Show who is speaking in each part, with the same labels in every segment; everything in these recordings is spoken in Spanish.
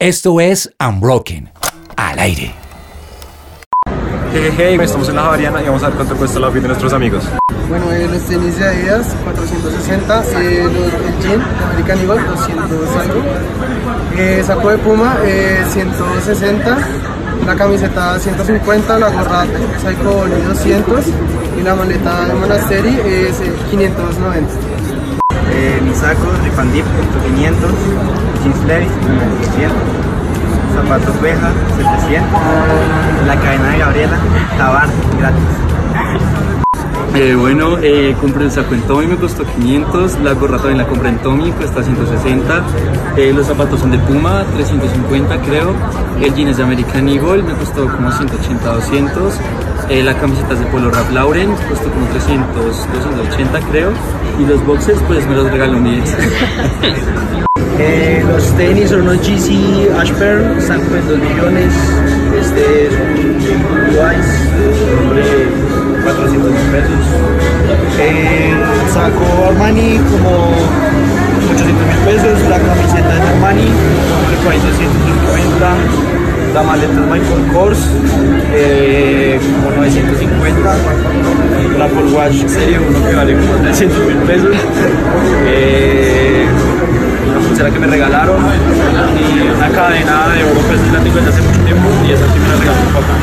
Speaker 1: Esto es Unbroken. Al aire.
Speaker 2: Hey, hey, estamos en la Javariana y vamos a ver cuánto cuesta el outfit de nuestros amigos.
Speaker 3: Bueno, eh, los tenis de Adidas, 460, eh, los, el jean de American Eagle, 200 algo, eh, saco de Puma, eh, 160, la camiseta 150, la gorra Psycho 200 y la maleta de Monasteri es eh, 590.
Speaker 4: Eh, mi saco de Pandip, 500, jeans Levi's, 200, zapatos Beja, 700, la cadena de Gabriela, Tabar, gratis.
Speaker 5: Eh, bueno, eh, compré el saco en Tommy, me costó 500, la gorra también la compré en Tommy, cuesta 160, eh, los zapatos son de Puma, 350 creo, el jean es de American Eagle, me costó como 180, 200, eh, la camiseta es de Polo Ralph Lauren, costó como 300, 280 creo, y los boxes pues me los regaló mi ex.
Speaker 4: Eh, los tenis son unos GC Ashburn, están como en 2 millones, este es un Levi's, sobre 400 mil pesos. Eh, el saco Armani como 800 mil pesos, la camiseta de Armani como por ahí 250, la maleta es Michael Kors eh, como 950, la Apple Watch serie uno que vale como 300 mil pesos. Eh, una pulsera que me regalaron y una cadena de oro pues la tengo desde hace mucho tiempo y esa sí me la regaló mi papá.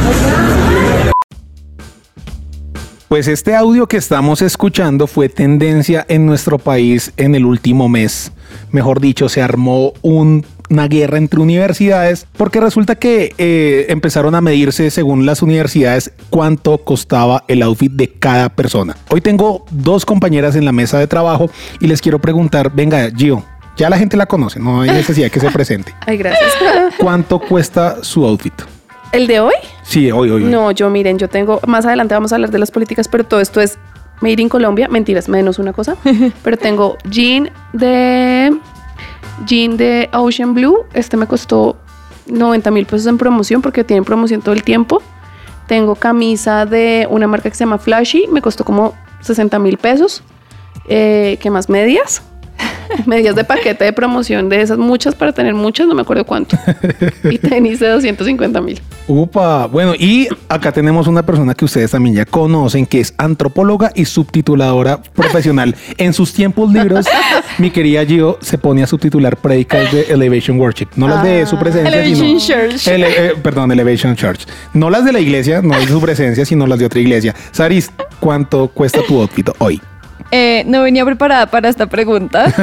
Speaker 6: Pues este audio que estamos escuchando fue tendencia en nuestro país en el último mes. Mejor dicho, se armó un- una guerra entre universidades porque resulta que eh, empezaron a medirse según las universidades cuánto costaba el outfit de cada persona. Hoy tengo dos compañeras en la mesa de trabajo y les quiero preguntar, venga Gio, ya la gente la conoce, no hay necesidad que se presente.
Speaker 7: Ay, gracias.
Speaker 6: ¿Cuánto cuesta su outfit?
Speaker 7: ¿El de hoy?
Speaker 6: Sí, hoy, hoy. hoy.
Speaker 7: No, yo miren, yo tengo, más adelante vamos a hablar de las políticas, pero todo esto es Made in Colombia, mentiras, menos una cosa, pero tengo jean de, jean de Ocean Blue, este me costó 90 mil pesos en promoción porque tienen promoción todo el tiempo. Tengo camisa de una marca que se llama Flashy, me costó como 60 mil pesos. Eh, ¿Qué más? Medias. Medias de paquete de promoción de esas muchas para tener muchas, no me acuerdo cuánto. Y tenis de 250 mil.
Speaker 6: Upa, bueno, y acá tenemos una persona que ustedes también ya conocen, que es antropóloga y subtituladora profesional. En sus tiempos libres, mi querida Gio se pone a subtitular predicas de Elevation Worship, no las de su presencia,
Speaker 8: Elevation
Speaker 6: sino,
Speaker 8: Church.
Speaker 6: Ele- eh, perdón, Elevation Church, no las de la iglesia, no de su presencia, sino las de otra iglesia. Saris, ¿cuánto cuesta tu outfit hoy?
Speaker 8: Eh, no venía preparada para esta pregunta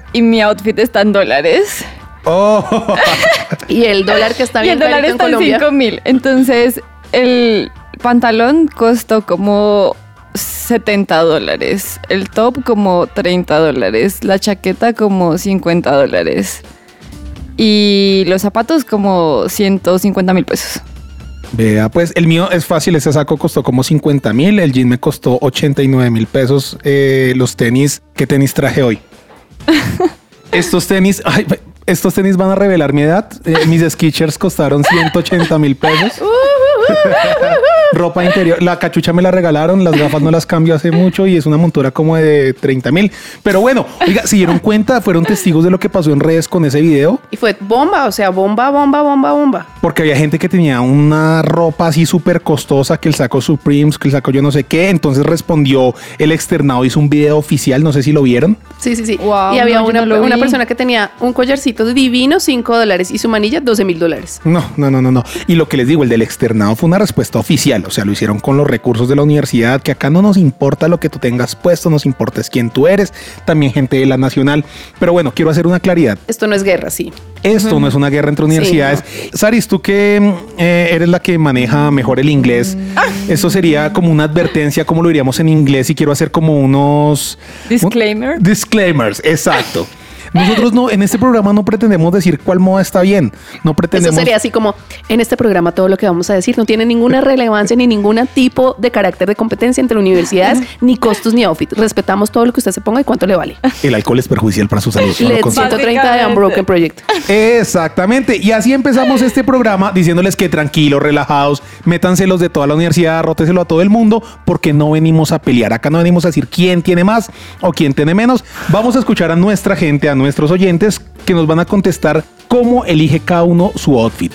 Speaker 8: y mi outfit está en dólares.
Speaker 6: Oh,
Speaker 7: Y el dólar que está
Speaker 8: y
Speaker 7: bien
Speaker 8: el dólar
Speaker 7: en
Speaker 8: está en
Speaker 7: Colombia.
Speaker 8: 5 mil. Entonces, el pantalón costó como 70 dólares. El top como 30 dólares. La chaqueta como 50 dólares. Y los zapatos como 150 mil pesos.
Speaker 6: Vea, pues el mío es fácil, ese saco costó como 50 mil, el jean me costó 89 mil pesos, eh, los tenis, ¿qué tenis traje hoy? estos tenis, ay, estos tenis van a revelar mi edad, Eh, mis Skechers costaron 180 mil pesos. Ropa interior, la cachucha me la regalaron, las gafas no las cambio hace mucho y es una montura como de 30 mil. Pero bueno, oiga, se dieron cuenta, fueron testigos de lo que pasó en redes con ese video.
Speaker 7: Y fue bomba, o sea, bomba, bomba, bomba, bomba.
Speaker 6: Porque había gente que tenía una ropa así súper costosa, que el saco Supremes, que el saco yo no sé qué. Entonces respondió el externado, hizo un video oficial, no sé si lo vieron.
Speaker 7: Sí, sí, sí.
Speaker 8: Wow,
Speaker 7: y había
Speaker 8: no,
Speaker 7: una,
Speaker 8: no
Speaker 7: una persona que tenía un collarcito divino, 5 dólares, y su manilla, 12 mil dólares.
Speaker 6: No, no, no, no, no. Y lo que les digo, el del externado fue una respuesta oficial. O sea, lo hicieron con los recursos de la universidad, que acá no nos importa lo que tú tengas puesto, nos importa es quién tú eres. También gente de la nacional. Pero bueno, quiero hacer una claridad.
Speaker 7: Esto no es guerra, sí.
Speaker 6: Esto no es una guerra entre universidades. Saris, tú que mm, eh, eres la que maneja mejor el inglés, eso sería como una advertencia, como lo diríamos en inglés, y quiero hacer como unos
Speaker 8: Disclaimer.
Speaker 6: un- disclaimers, exacto. Nosotros no, en este programa no pretendemos decir cuál moda está bien. No
Speaker 7: Eso
Speaker 6: pretendemos.
Speaker 7: sería así como en este programa todo lo que vamos a decir no tiene ninguna relevancia ni ningún tipo de carácter de competencia entre universidades, ni costos ni outfit. Respetamos todo lo que usted se ponga y cuánto le vale.
Speaker 6: El alcohol es perjudicial para su salud.
Speaker 7: LED
Speaker 6: consuman.
Speaker 7: 130 de Unbroken Project.
Speaker 6: Exactamente. Y así empezamos este programa diciéndoles que tranquilos, relajados, métanselos de toda la universidad, róteselo a todo el mundo, porque no venimos a pelear. Acá no venimos a decir quién tiene más o quién tiene menos. Vamos a escuchar a nuestra gente, a nuestros oyentes, que nos van a contestar cómo elige cada uno su outfit.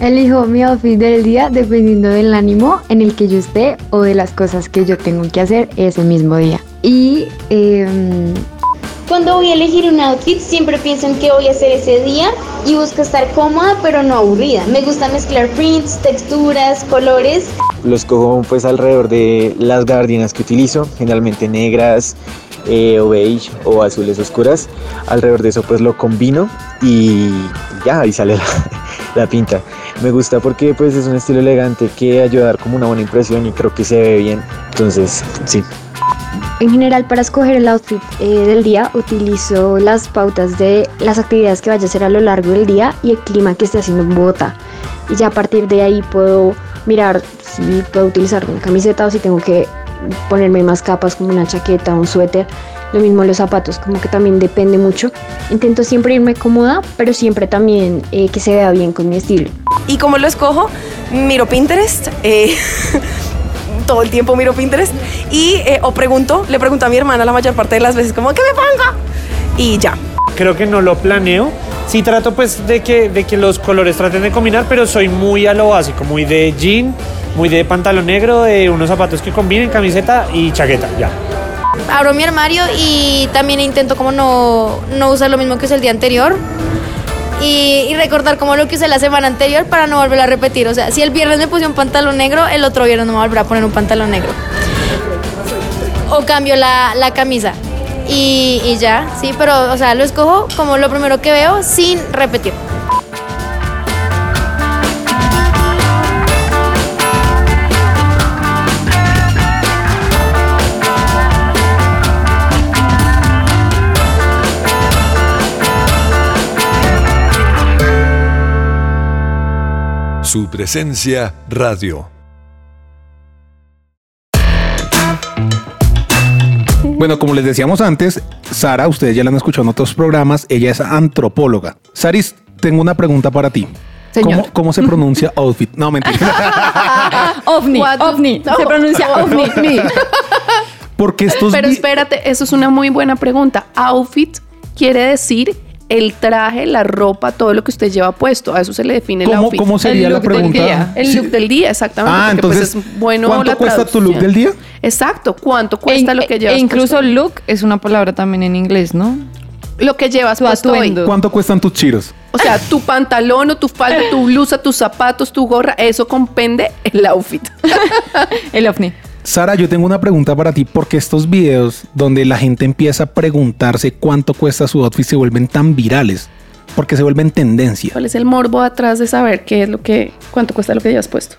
Speaker 9: Elijo mi outfit del día dependiendo del ánimo en el que yo esté o de las cosas que yo tengo que hacer ese mismo día. Y em,
Speaker 10: Cuando voy a elegir un outfit, siempre pienso en qué voy a hacer ese día y busco estar cómoda pero no aburrida. Me gusta mezclar prints, texturas, colores.
Speaker 11: Los cojo pues alrededor de las gabardinas que utilizo, generalmente negras eh, o beige o azules oscuras. Alrededor de eso pues lo combino y ya, ahí sale la, la pinta. Me gusta porque pues es un estilo elegante que ayuda a dar como una buena impresión y creo que se ve bien. Entonces, sí.
Speaker 9: En general, para escoger el outfit eh, del día, utilizo las pautas de las actividades que vaya a hacer a lo largo del día y el clima que esté haciendo en Bogotá. Y ya a partir de ahí puedo mirar si puedo utilizar una camiseta o si tengo que ponerme más capas como una chaqueta, un suéter. Lo mismo los zapatos, como que también depende mucho. Intento siempre irme cómoda, pero siempre también eh, que se vea bien con mi estilo.
Speaker 12: ¿Y cómo lo escojo? Miro Pinterest. eh, todo el tiempo miro Pinterest. Y eh, o pregunto, le pregunto a mi hermana la mayor parte de las veces, como, ¿qué me pongo? Y ya.
Speaker 13: Creo que no lo planeo. Sí trato pues de que, de que los colores traten de combinar, pero soy muy a lo básico, muy de jean, muy de pantalón negro, de unos zapatos que combinen, camiseta y chaqueta, ya.
Speaker 10: Abro mi armario y también intento como no, no usar lo mismo que usé el día anterior. Y, recordar como lo que usé la semana anterior para no volver a repetir. O sea, si el viernes me puse un pantalón negro, el otro viernes no me voy a volver a poner un pantalón negro. O cambio la, la camisa. Y, y ya, sí, pero, o sea, lo escojo como lo primero que veo sin repetir.
Speaker 14: Su presencia radio.
Speaker 6: Bueno, como les decíamos antes, Sara, ustedes ya la han escuchado en otros programas, ella es antropóloga. Saris, tengo una pregunta para ti.
Speaker 8: Señor.
Speaker 6: ¿Cómo, cómo se pronuncia outfit? No, mentira.
Speaker 8: ovni, ovni. Se pronuncia ovni.
Speaker 6: Porque estos
Speaker 7: Pero espérate, eso es una muy buena pregunta. Outfit quiere decir el traje, la ropa, todo lo que usted lleva puesto. A eso se le define el
Speaker 6: ¿Cómo-
Speaker 7: outfit.
Speaker 6: cómo sería
Speaker 7: El
Speaker 6: la
Speaker 7: look del
Speaker 6: pregunta?
Speaker 7: día. El
Speaker 6: Sí.
Speaker 7: look del día, exactamente.
Speaker 6: Ah,
Speaker 7: porque, pues,
Speaker 6: entonces,
Speaker 7: es bueno
Speaker 6: ¿cuánto
Speaker 7: la
Speaker 6: cuesta tu look del día?
Speaker 7: Exacto. ¿Cuánto cuesta lo que llevas
Speaker 8: E incluso
Speaker 7: puesto?
Speaker 8: look es una palabra también en inglés, ¿no?
Speaker 7: Lo que llevas
Speaker 8: Tu
Speaker 7: puesto hoy.
Speaker 6: ¿Cuánto cuestan tus chiros?
Speaker 7: O sea, tu pantalón o tu falda, tu blusa, tus zapatos, tu gorra, eso compende el outfit.
Speaker 8: El ovni.
Speaker 6: Sara, yo tengo una pregunta para ti, porque estos videos donde la gente empieza a preguntarse cuánto cuesta su outfit se vuelven tan virales, porque se vuelven tendencia.
Speaker 7: ¿Cuál es el morbo atrás de saber qué es lo que, cuánto cuesta lo que llevas puesto?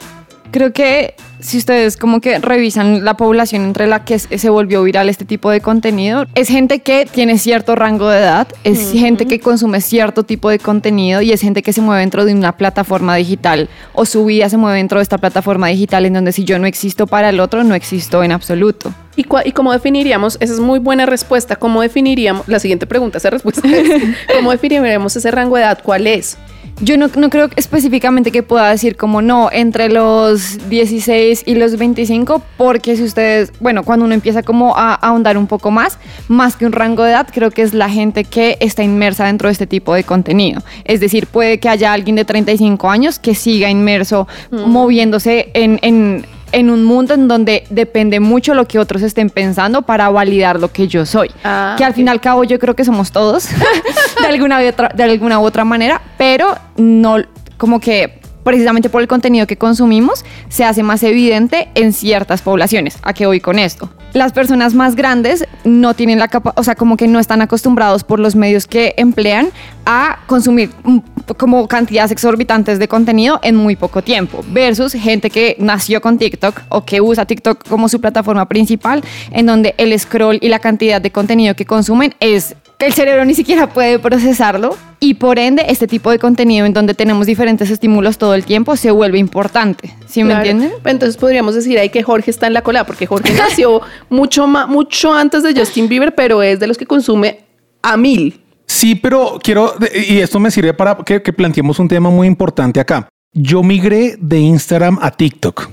Speaker 8: Creo que si ustedes como que revisan la población entre la que se volvió viral este tipo de contenido, es gente que tiene cierto rango de edad, es gente que consume cierto tipo de contenido y es gente que se mueve dentro de una plataforma digital o su vida se mueve dentro de esta plataforma digital en donde si yo no existo para el otro, no existo en absoluto.
Speaker 7: ¿Y, ¿Y cómo definiríamos? Esa es muy buena respuesta. ¿Cómo definiríamos? La siguiente pregunta, esa respuesta es, ¿cómo definiríamos ese rango de edad? ¿Cuál es?
Speaker 8: Yo no, no creo específicamente que pueda decir como no, entre los 16 y los 25, porque si ustedes, bueno, cuando uno empieza como a, a ahondar un poco más, más que un rango de edad, creo que es la gente que está inmersa dentro de este tipo de contenido. Es decir, puede que haya alguien de 35 años que siga inmerso, moviéndose en... en en un mundo en donde depende mucho lo que otros estén pensando para validar lo que yo soy.
Speaker 7: Ah,
Speaker 8: que al fin y al cabo yo creo que somos todos de, alguna u otra, de alguna u otra manera, pero no como que precisamente por el contenido que consumimos se hace más evidente en ciertas poblaciones. ¿A qué voy con esto? Las personas más grandes no tienen la capa, o sea, como que no están acostumbrados por los medios que emplean a consumir mm, como cantidades exorbitantes de contenido en muy poco tiempo, versus gente que nació con TikTok o que usa TikTok como su plataforma principal, en donde el scroll y la cantidad de contenido que consumen es que el cerebro ni siquiera puede procesarlo y por ende este tipo de contenido en donde tenemos diferentes estímulos todo el tiempo se vuelve importante. ¿Sí me entienden?
Speaker 7: Entonces podríamos decir ahí que Jorge está en la cola, porque Jorge nació mucho, ma- mucho antes de Justin Bieber, pero es de los que consume a mil.
Speaker 6: Sí, pero quiero, y esto me sirve para que, que planteemos un tema muy importante acá. Yo migré de Instagram a TikTok.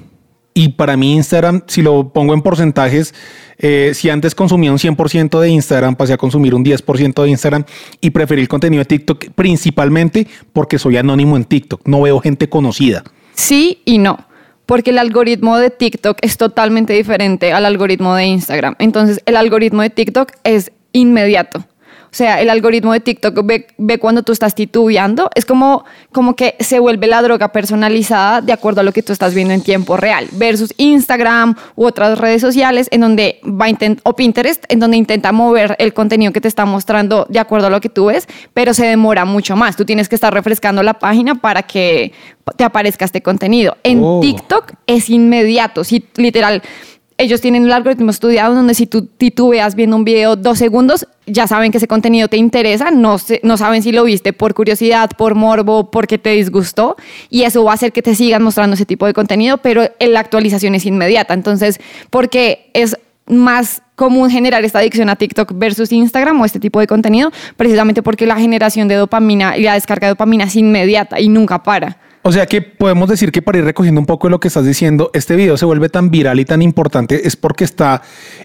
Speaker 6: Y para mí Instagram, si lo pongo en porcentajes, eh, si antes consumía un 100% de Instagram, pasé a consumir un 10% de Instagram y preferí el contenido de TikTok principalmente porque soy anónimo en TikTok, no veo gente conocida.
Speaker 8: Sí y no. Porque el algoritmo de TikTok es totalmente diferente al algoritmo de Instagram. Entonces, el algoritmo de TikTok es inmediato. O sea, el algoritmo de TikTok ve, ve, cuando tú estás titubeando. Es como, como que se vuelve la droga personalizada de acuerdo a lo que tú estás viendo en tiempo real. Versus Instagram u otras redes sociales en donde va o Pinterest, en donde intenta mover el contenido que te está mostrando de acuerdo a lo que tú ves, pero se demora mucho más. Tú tienes que estar refrescando la página para que te aparezca este contenido. En
Speaker 6: Oh.
Speaker 8: TikTok es inmediato. Si literal ellos tienen el algoritmo estudiado donde si tú titubeas viendo un video dos segundos, ya saben que ese contenido te interesa, no, sé- no saben si lo viste por curiosidad, por morbo, porque te disgustó, y eso va a hacer que te sigan mostrando ese tipo de contenido, pero la actualización es inmediata. Entonces, porque es más común generar esta adicción a TikTok versus Instagram o este tipo de contenido, precisamente porque la generación de dopamina y la descarga de dopamina es inmediata y nunca para.
Speaker 6: O sea que podemos decir que para ir recogiendo un poco de lo que estás diciendo, este video se vuelve tan viral y tan importante es porque está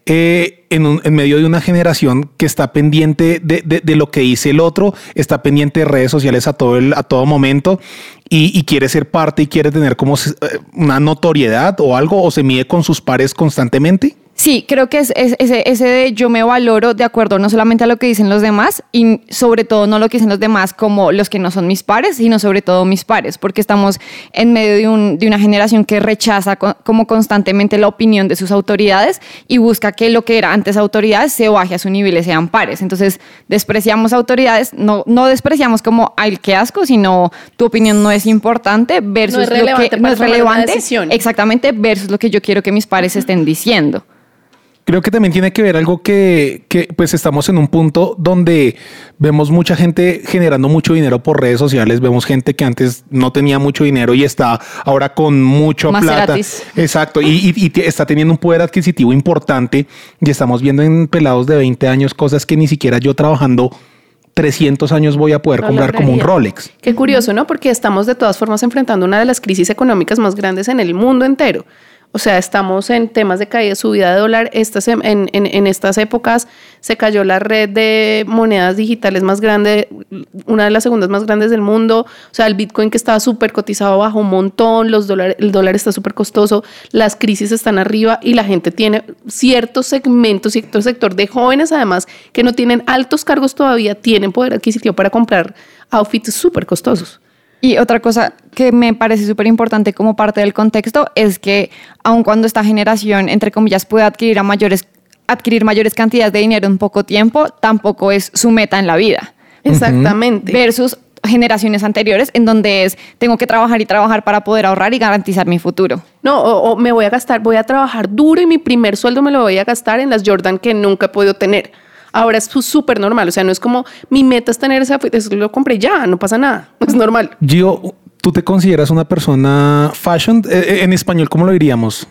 Speaker 6: eh, en, un- en medio de una generación que está pendiente de, de- de lo que dice el otro, está pendiente de redes sociales a todo, el, a todo momento y, y quiere ser parte y quiere tener como eh, una notoriedad o algo o se mide con sus pares constantemente.
Speaker 8: Sí, creo que es, es- ese, ese de yo me valoro de acuerdo no solamente a lo que dicen los demás y sobre todo no lo que dicen los demás como los que no son mis pares, sino sobre todo mis pares, porque estamos en medio de, un- de una generación que rechaza co- como constantemente la opinión de sus autoridades y busca que lo que era antes autoridades se baje a su nivel y sean pares. Entonces despreciamos autoridades, no, no despreciamos como ay, qué asco, sino tu opinión no es importante versus
Speaker 7: No es
Speaker 8: lo que no es relevante. Exactamente, versus lo que yo quiero que mis pares estén diciendo.
Speaker 6: Creo que también tiene que ver algo que, que, pues estamos en un punto donde vemos mucha gente generando mucho dinero por redes sociales, vemos gente que antes no tenía mucho dinero y está ahora con mucho plata. Exacto, y, y- y te- está teniendo un poder adquisitivo importante y estamos viendo en pelados de 20 años cosas que ni siquiera yo trabajando 300 años voy a poder
Speaker 7: No
Speaker 6: comprar como un. Rolex.
Speaker 7: Qué curioso, ¿no? Porque estamos de todas formas enfrentando una de las crisis económicas más grandes en el mundo entero. O sea, estamos en temas de caída, subida de dólar. Estas, en, en- estas épocas se cayó la red de monedas digitales más grande, una de las segundas más grandes del mundo. O sea, el Bitcoin que estaba súper cotizado bajó un montón, los el dólar está súper costoso, las crisis están arriba y la gente tiene ciertos segmentos, cierto sector de jóvenes además que no tienen altos cargos todavía, tienen poder adquisitivo para comprar outfits súper costosos.
Speaker 8: Y otra cosa que me parece súper importante como parte del contexto es que aun cuando esta generación, entre comillas, puede adquirir, a mayores, adquirir mayores cantidades de dinero en poco tiempo, tampoco es su meta en la vida.
Speaker 7: Exactamente.
Speaker 8: Versus generaciones anteriores en donde es tengo que trabajar y trabajar para poder ahorrar y garantizar mi futuro.
Speaker 7: No, o, o me voy a gastar, voy a trabajar duro y mi primer sueldo me lo voy a gastar en las Jordan que nunca he podido tener. Ahora es súper normal, o sea, no es como mi meta es tener esa, eso lo compré ya, no pasa nada, es normal.
Speaker 6: Gio, ¿tú te consideras una persona fashion? Eh, eh, en español, ¿cómo lo diríamos?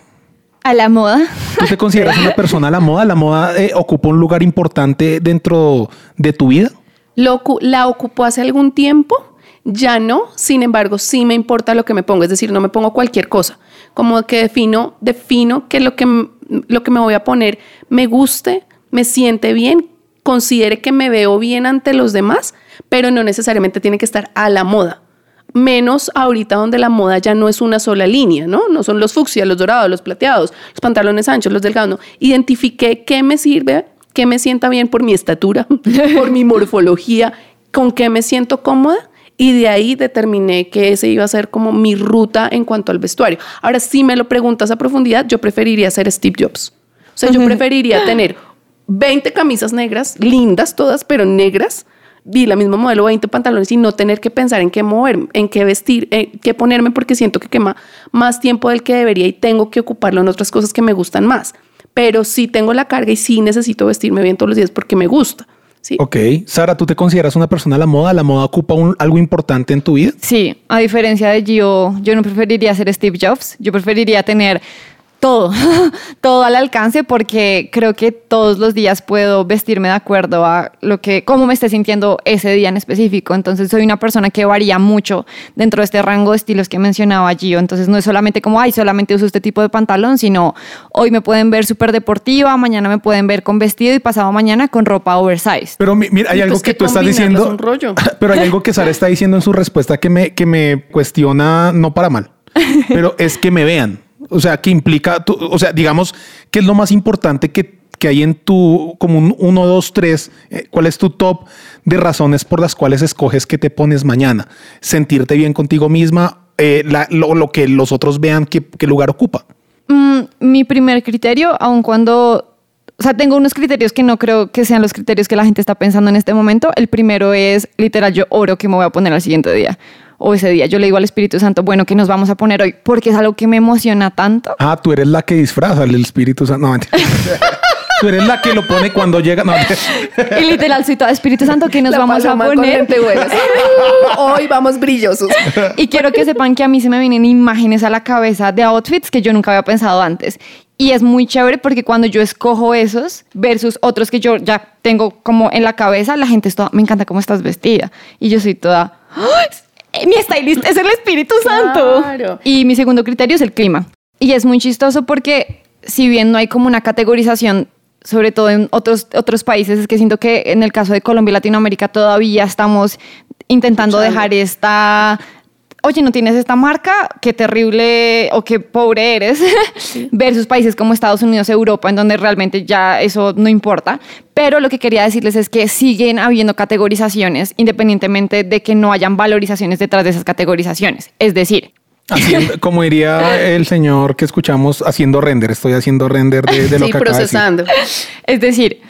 Speaker 8: A la moda.
Speaker 6: ¿Tú te consideras una persona a la moda? ¿La moda eh, ocupa un lugar importante dentro de tu vida?
Speaker 7: Lo la ocupó hace algún tiempo, ya no, sin embargo, sí me importa lo que me pongo, es decir, no me pongo cualquier cosa, como que defino, defino que lo que, lo que me voy a poner me guste, me siente bien, considere que me veo bien ante los demás, pero no necesariamente tiene que estar a la moda. Menos ahorita donde la moda ya no es una sola línea, ¿no? No son los fucsia, los dorados, los plateados, los pantalones anchos, los delgados. no. Identifiqué qué me sirve, qué me sienta bien por mi estatura, por mi morfología, con qué me siento cómoda y de ahí determiné que ese iba a ser como mi ruta en cuanto al vestuario. Ahora, si me lo preguntas a profundidad, yo preferiría ser Steve Jobs. O sea, yo preferiría tener 20 camisas negras, lindas todas, pero negras, y la misma modelo 20 pantalones y no tener que pensar en qué moverme, en qué vestir, en qué ponerme porque siento que quema más tiempo del que debería y tengo que ocuparlo en otras cosas que me gustan más. Pero sí tengo la carga y sí necesito vestirme bien todos los días porque me gusta. Sí.
Speaker 6: Ok. Sara, ¿tú te consideras una persona a la moda? ¿La moda ocupa un- algo importante en tu vida?
Speaker 8: Sí, a diferencia de Gio, yo no preferiría ser Steve Jobs, yo preferiría tener todo, todo al alcance porque creo que todos los días puedo vestirme de acuerdo a lo que, cómo me esté sintiendo ese día en específico. Entonces soy una persona que varía mucho dentro de este rango de estilos que mencionaba Gio. Entonces no es solamente como, ay, solamente uso este tipo de pantalón, sino hoy me pueden ver súper deportiva, mañana me pueden ver con vestido y pasado mañana con ropa oversize.
Speaker 6: Pero mi- mira, hay algo que, tú estás diciendo. Pero hay algo que Sara está diciendo en su respuesta que me, que me cuestiona, no para mal, pero es que me vean. O sea, que implica, tú- o sea, digamos, ¿qué es lo más importante que, que hay en tu, como un 1, 2, 3? ¿Cuál es tu top de razones por las cuales escoges que te pones mañana? Sentirte bien contigo misma, eh, lo, lo que los otros vean qué, qué lugar ocupa.
Speaker 8: Mm, mi primer criterio, aun cuando, o sea, tengo unos criterios que no creo que sean los criterios que la gente está pensando en este momento. El primero es, literal, yo oro que me voy a poner al siguiente día o ese día. Yo le digo al Espíritu Santo, bueno, que nos vamos a poner hoy, porque es algo que me emociona tanto.
Speaker 6: Ah, tú eres la que disfraza el Espíritu Santo. No, tú eres la que lo pone cuando llega. No.
Speaker 8: Y literal, soy toda Espíritu Santo que nos
Speaker 7: La
Speaker 8: vamos a poner.
Speaker 7: Hoy vamos brillosos.
Speaker 8: Y quiero que sepan que a mí se me vienen imágenes a la cabeza de outfits que yo nunca había pensado antes. Y es muy chévere porque cuando yo escojo esos versus otros que yo ya tengo como en la cabeza, la gente es toda, me encanta cómo estás vestida. Y yo soy toda, "¡Ay! Mi stylist es el Espíritu Santo.
Speaker 7: Claro.
Speaker 8: Y mi segundo criterio es el clima. Y es muy chistoso porque si bien no hay como una categorización, sobre todo en otros, otros países, es que siento que en el caso de Colombia y Latinoamérica todavía estamos intentando dejar esta... Oye, ¿no tienes esta marca? Qué terrible o qué pobre eres. Versus países como Estados Unidos, Europa, en donde realmente ya eso no importa. Pero lo que quería decirles es que siguen habiendo categorizaciones independientemente de que no hayan valorizaciones detrás de esas categorizaciones. Es decir,
Speaker 6: Haciendo- como diría el señor que escuchamos, haciendo render. Estoy haciendo render de, de lo
Speaker 7: Sí,
Speaker 6: que acaba de decir.
Speaker 7: procesando.
Speaker 8: Es decir,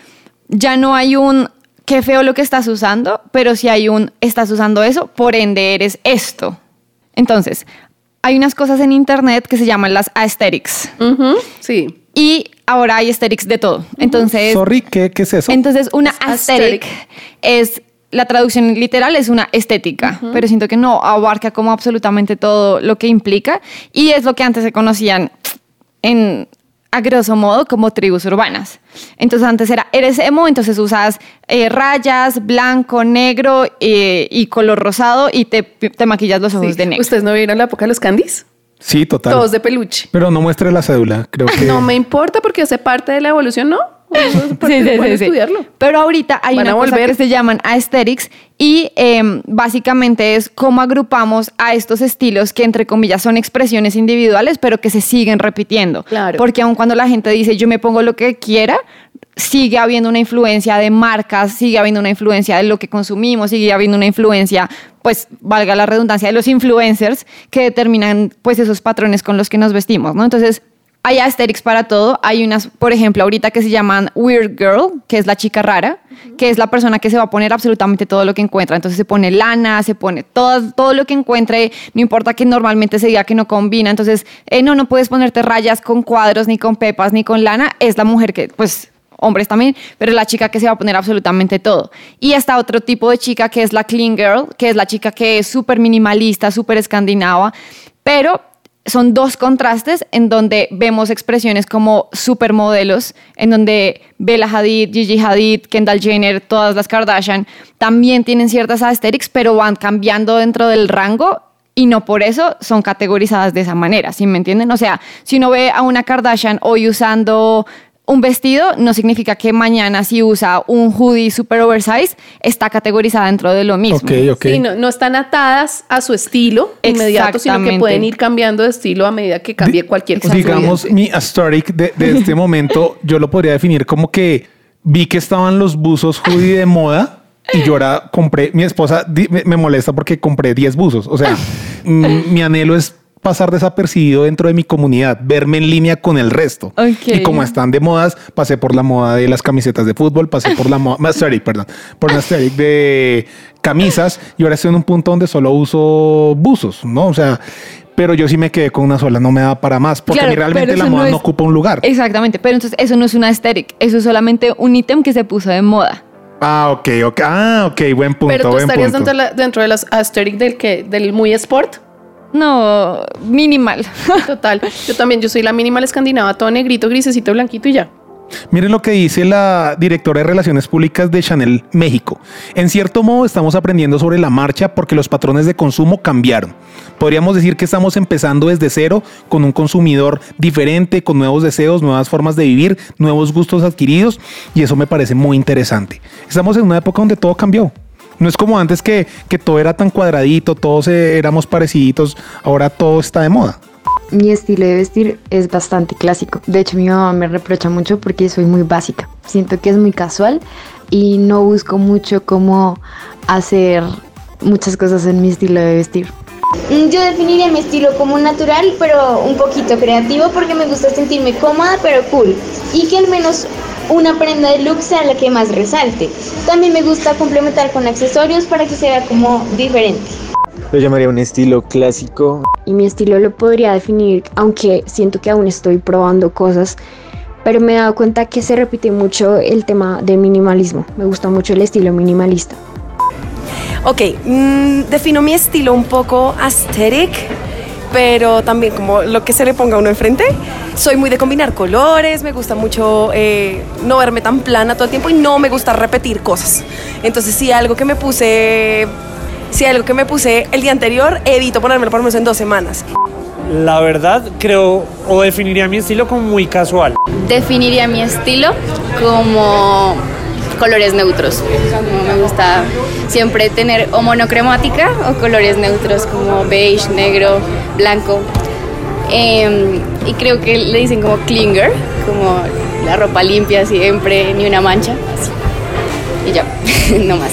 Speaker 8: ya no hay un qué feo lo que estás usando, pero si hay un estás usando eso, por ende eres esto. Entonces, hay unas cosas en internet que se llaman las aesthetics.
Speaker 7: Sí.
Speaker 8: Y ahora hay aesthetics de todo. Entonces,
Speaker 6: Sorry, ¿qué, qué es eso?
Speaker 8: entonces una aesthetic es la traducción literal es una estética, pero siento que no abarca como absolutamente todo lo que implica y es lo que antes se conocían en a grosso modo como tribus urbanas. Entonces antes era, eres emo, entonces usas eh, rayas, blanco, negro eh, y color rosado y te, te maquillas los ojos de negro.
Speaker 7: ¿Ustedes no vieron la época de los candies?
Speaker 6: Sí, total.
Speaker 7: Todos de peluche.
Speaker 6: Pero no muestre la cédula, creo que.
Speaker 7: No me importa porque hace parte de la evolución, ¿no? Eso es parte
Speaker 8: Sí,
Speaker 7: de
Speaker 8: sí,
Speaker 7: bueno
Speaker 8: sí, sí.
Speaker 7: estudiarlo.
Speaker 8: Pero ahorita hay
Speaker 7: Van
Speaker 8: una cosa
Speaker 7: volver.
Speaker 8: que se llaman aesthetics y em, básicamente es cómo agrupamos a estos estilos que entre comillas son expresiones individuales pero que se siguen repitiendo.
Speaker 7: Claro.
Speaker 8: Porque aun cuando la gente dice yo me pongo lo que quiera, sigue habiendo una influencia de marcas, sigue habiendo una influencia de lo que consumimos, sigue habiendo una influencia, pues valga la redundancia, de los influencers que determinan pues esos patrones con los que nos vestimos, ¿no? Entonces, hay aesthetics para todo. Hay unas, por ejemplo, ahorita que se llaman Weird Girl, que es la chica rara, que es la persona que se va a poner absolutamente todo lo que encuentra. Entonces se pone lana, se pone todo, todo lo que encuentre, no importa que normalmente se diga que no combina. Entonces, eh, no, no puedes ponerte rayas con cuadros, ni con pepas, ni con lana. Es la mujer que, pues, hombres también, pero la chica que se va a poner absolutamente todo. Y está otro tipo de chica que es la clean girl, que es la chica que es súper minimalista, súper escandinava, pero son dos contrastes en donde vemos expresiones como supermodelos, en donde Bella Hadid, Gigi Hadid, Kendall Jenner, todas las Kardashian también tienen ciertas aesthetics, pero van cambiando dentro del rango y no por eso son categorizadas de esa manera, ¿sí me entienden? O sea, si uno ve a una Kardashian hoy usando un vestido, no significa que mañana si usa un hoodie super oversize está categorizada dentro de lo mismo.
Speaker 7: Sí, no, no están atadas a su estilo inmediato, sino que pueden ir cambiando de estilo a medida que cambie cualquier cosa.
Speaker 6: Digamos, mi aesthetic de, de este momento, yo lo podría definir como que vi que estaban los buzos hoodie de moda y yo ahora compré, mi esposa me, molesta porque compré 10 buzos. O sea, mi anhelo es pasar desapercibido dentro de mi comunidad, verme en línea con el resto. Y como están de modas, pasé por la moda de las camisetas de fútbol, pasé por la moda, perdón, por la aesthetic de camisas y ahora estoy en un punto donde solo uso buzos, ¿no? O sea, pero yo sí me quedé con una sola, no me da para más, porque a mí
Speaker 8: Claro,
Speaker 6: realmente la moda no,
Speaker 8: es-
Speaker 6: ocupa un lugar.
Speaker 8: Exactamente, pero entonces eso no es una aesthetic, eso es solamente un ítem que se puso de moda.
Speaker 6: Ah, ok, ok. Ah, ok, buen punto,
Speaker 7: Pero tú
Speaker 6: buen
Speaker 7: estarías
Speaker 6: punto.
Speaker 7: dentro de, la- dentro de las aesthetic del que del muy sport.
Speaker 8: No, minimal.
Speaker 7: Total. Yo también, yo soy la minimal escandinava, todo negrito, grisecito, blanquito y ya.
Speaker 6: Miren lo que dice la directora de Relaciones Públicas de Chanel México. En cierto modo estamos aprendiendo sobre la marcha porque los patrones de consumo cambiaron. Podríamos decir que estamos empezando desde cero con un consumidor diferente, con nuevos deseos, nuevas formas de vivir, nuevos gustos adquiridos y eso me parece muy interesante. Estamos en una época donde todo cambió. No es como antes que, que todo era tan cuadradito, todos eh, éramos pareciditos, ahora todo está de moda.
Speaker 9: Mi estilo de vestir es bastante clásico. De hecho, mi mamá me reprocha mucho porque soy muy básica. Siento que es muy casual y no busco mucho cómo hacer muchas cosas en mi estilo de vestir.
Speaker 15: Mm, Yo definiría mi estilo como natural, pero un poquito creativo porque me gusta sentirme cómoda, pero cool. Y que al menos una prenda de look sea la que más resalte. También me gusta complementar con accesorios para que se vea como diferente.
Speaker 11: Lo llamaría un estilo clásico.
Speaker 9: Y mi estilo lo podría definir, aunque siento que aún estoy probando cosas, pero me he dado cuenta que se repite mucho el tema de minimalismo. Me gusta mucho el estilo minimalista.
Speaker 12: Ok, mm, defino mi estilo un poco aesthetic, pero también como lo que se le ponga a uno enfrente. Soy muy de combinar colores, me gusta mucho eh, no verme tan plana todo el tiempo y no me gusta repetir cosas. Entonces, si algo que me puse, si algo que me puse el día anterior, evito ponérmelo por lo menos en dos semanas.
Speaker 13: La verdad, creo, o definiría mi estilo como muy casual.
Speaker 16: Definiría mi estilo como colores neutros. Como me gusta siempre tener o monocromática o colores neutros como beige, negro, blanco. Em, y creo que le dicen como clinger, como la ropa limpia siempre, ni una mancha. Y ya, no más.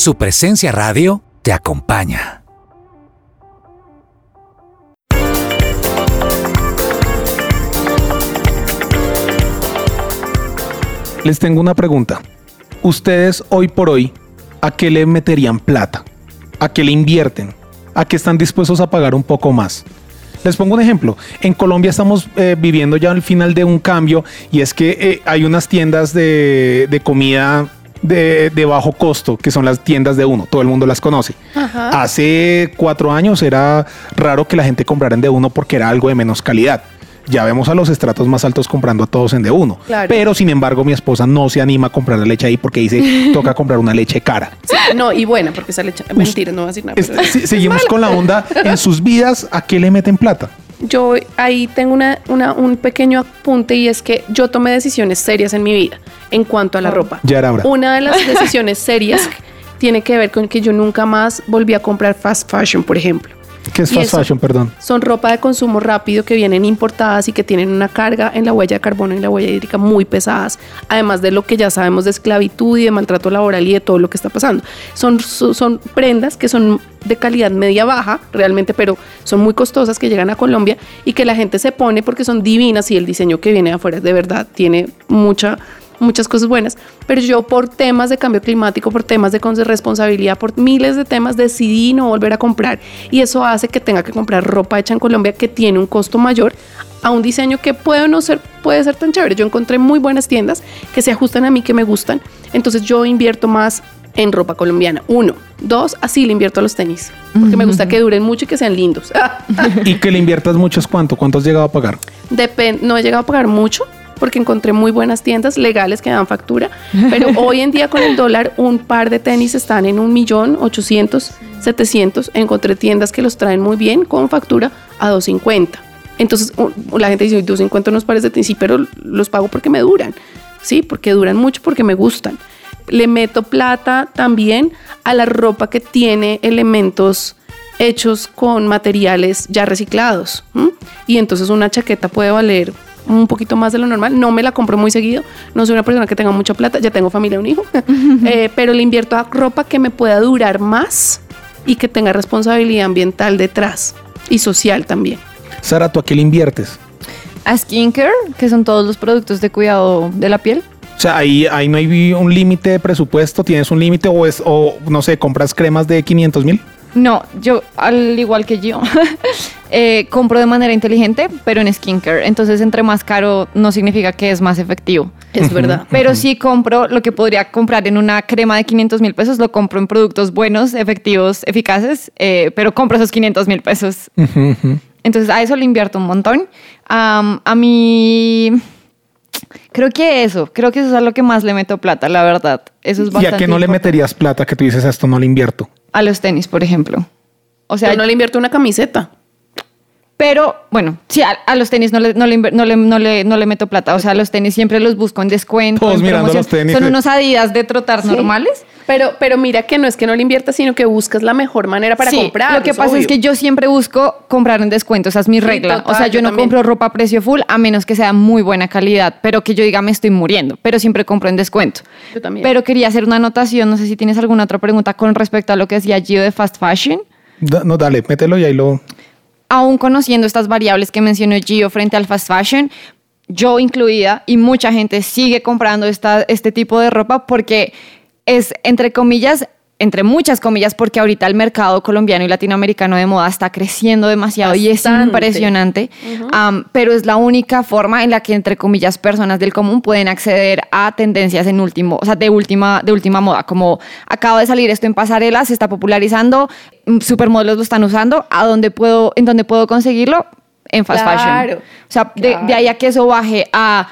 Speaker 1: Su presencia radio te acompaña.
Speaker 6: Les tengo una pregunta. Ustedes hoy por hoy, ¿a qué le meterían plata? ¿A qué le invierten? ¿A qué están dispuestos a pagar un poco más? Les pongo un ejemplo. En Colombia estamos eh, viviendo ya el final de un cambio y es que eh, hay unas tiendas de, de comida de, de bajo costo que son las tiendas de uno. Todo el mundo las conoce.
Speaker 7: Ajá.
Speaker 6: Hace cuatro años era raro que la gente comprara en de uno porque era algo de menos calidad. Ya vemos a los estratos más altos comprando a todos en de uno.
Speaker 7: Claro.
Speaker 6: Pero sin embargo, mi esposa no se anima a comprar la leche ahí porque dice toca comprar una leche cara.
Speaker 7: Sí, no, y buena, porque esa leche. Mentira, no voy a decir nada. Pero-
Speaker 6: seguimos
Speaker 7: Es
Speaker 6: con la onda en sus vidas. ¿A qué le meten plata?
Speaker 7: Yo ahí tengo una, una- un pequeño apunte y es que yo tomé decisiones serias en mi vida en cuanto a la ropa.
Speaker 6: Ya era hora.
Speaker 7: Una de las decisiones serias tiene que ver con que yo nunca más volví a comprar fast fashion, por ejemplo.
Speaker 6: ¿Qué es fast
Speaker 7: eso-
Speaker 6: fashion? Perdón.
Speaker 7: Son ropa de consumo rápido que vienen importadas y que tienen una carga en la huella de carbono y la huella hídrica muy pesadas, además de lo que ya sabemos de esclavitud y de maltrato laboral y de todo lo que está pasando. Son, son, son prendas que son de calidad media baja realmente, pero son muy costosas que llegan a Colombia y que la gente se pone porque son divinas y el diseño que viene de afuera de verdad tiene mucha muchas cosas buenas, pero yo por temas de cambio climático, por temas de responsabilidad, por miles de temas decidí no volver a comprar y eso hace que tenga que comprar ropa hecha en Colombia que tiene un costo mayor a un diseño que puede no ser puede ser tan chévere. Yo encontré muy buenas tiendas que se ajustan a mí que me gustan, entonces yo invierto más en ropa colombiana. Uno, dos, así le invierto a los tenis, porque me gusta que duren mucho y que sean lindos.
Speaker 6: y que le inviertas mucho es cuánto. ¿Cuánto has llegado a pagar?
Speaker 7: Depen- no he llegado a pagar mucho porque encontré muy buenas tiendas legales que dan factura, pero hoy en día con el dólar un par de tenis están en un millón ochocientos, setecientos. Encontré tiendas que los traen muy bien con factura a 250. Entonces la gente dice, 250 nos parece tenis, sí, pero los pago porque me duran, sí, porque duran mucho, porque me gustan. Le meto plata también a la ropa que tiene elementos hechos con materiales ya reciclados. ¿m? Y entonces una chaqueta puede valer un poquito más de lo normal. No me la compro muy seguido. No soy una persona que tenga mucha plata. Ya tengo familia, un hijo. Eh, pero le invierto a ropa que me pueda durar más y que tenga responsabilidad ambiental detrás y social también.
Speaker 6: Sara, ¿tú a qué le inviertes?
Speaker 8: A skincare, que son todos los productos de cuidado de la piel.
Speaker 6: O sea, ahí, ahí no hay un límite de presupuesto, tienes un límite o es, o no sé, compras cremas de 500 mil.
Speaker 8: No, yo, al igual que yo, eh, compro de manera inteligente, pero en skincare. Entonces, entre más caro no significa que es más efectivo.
Speaker 7: Es verdad.
Speaker 8: Pero sí compro lo que podría comprar en una crema de 500 mil pesos, lo compro en productos buenos, efectivos, eficaces, eh, pero compro esos 500 mil pesos. Entonces, a eso le invierto un montón. A mí... Creo que eso, creo que eso es a lo que más le meto plata, la verdad. Eso es
Speaker 6: ¿Y
Speaker 8: bastante
Speaker 6: a qué no le meterías plata que tú dices a esto no le invierto?
Speaker 8: A los tenis, por ejemplo. O sea,
Speaker 7: Yo no le invierto una camiseta.
Speaker 8: Pero bueno, sí, a, a los tenis no le, no, le, no, le, no, le, no le meto plata. O sea, a los tenis siempre los busco en descuento.
Speaker 6: Todos
Speaker 8: en
Speaker 6: mirando los tenis.
Speaker 8: Son unos adidas de trotar normales.
Speaker 7: Pero, pero mira que no es que no le inviertas, sino que buscas la mejor manera para
Speaker 8: Sí,
Speaker 7: comprar.
Speaker 8: Lo que pasa es que yo siempre busco comprar en descuento, esa es mi
Speaker 7: Sí,
Speaker 8: regla.
Speaker 7: total,
Speaker 8: o sea, yo,
Speaker 7: yo
Speaker 8: no
Speaker 7: también.
Speaker 8: compro ropa a precio full a menos que sea muy buena calidad, pero que yo diga me estoy muriendo, pero siempre compro en descuento.
Speaker 7: Yo también.
Speaker 8: Pero quería hacer una anotación, no sé si tienes alguna otra pregunta con respecto a lo que decía Gio de fast fashion.
Speaker 6: Da- no, dale, mételo y ahí lo...
Speaker 8: aún conociendo estas variables que mencionó Gio frente al fast fashion, yo incluida y mucha gente sigue comprando esta, este tipo de ropa porque es, entre comillas, entre muchas comillas, porque ahorita el mercado colombiano y latinoamericano de moda está creciendo demasiado y es impresionante, pero es la única forma en la que, entre comillas, personas del común pueden acceder a tendencias en último, o sea, de última, de última moda, como acaba de salir esto en pasarela, se está popularizando, mm, supermodelos lo están usando, ¿a dónde puedo, en dónde puedo conseguirlo? En fast fashion.
Speaker 7: Claro,
Speaker 8: O sea, de, de ahí a que eso baje a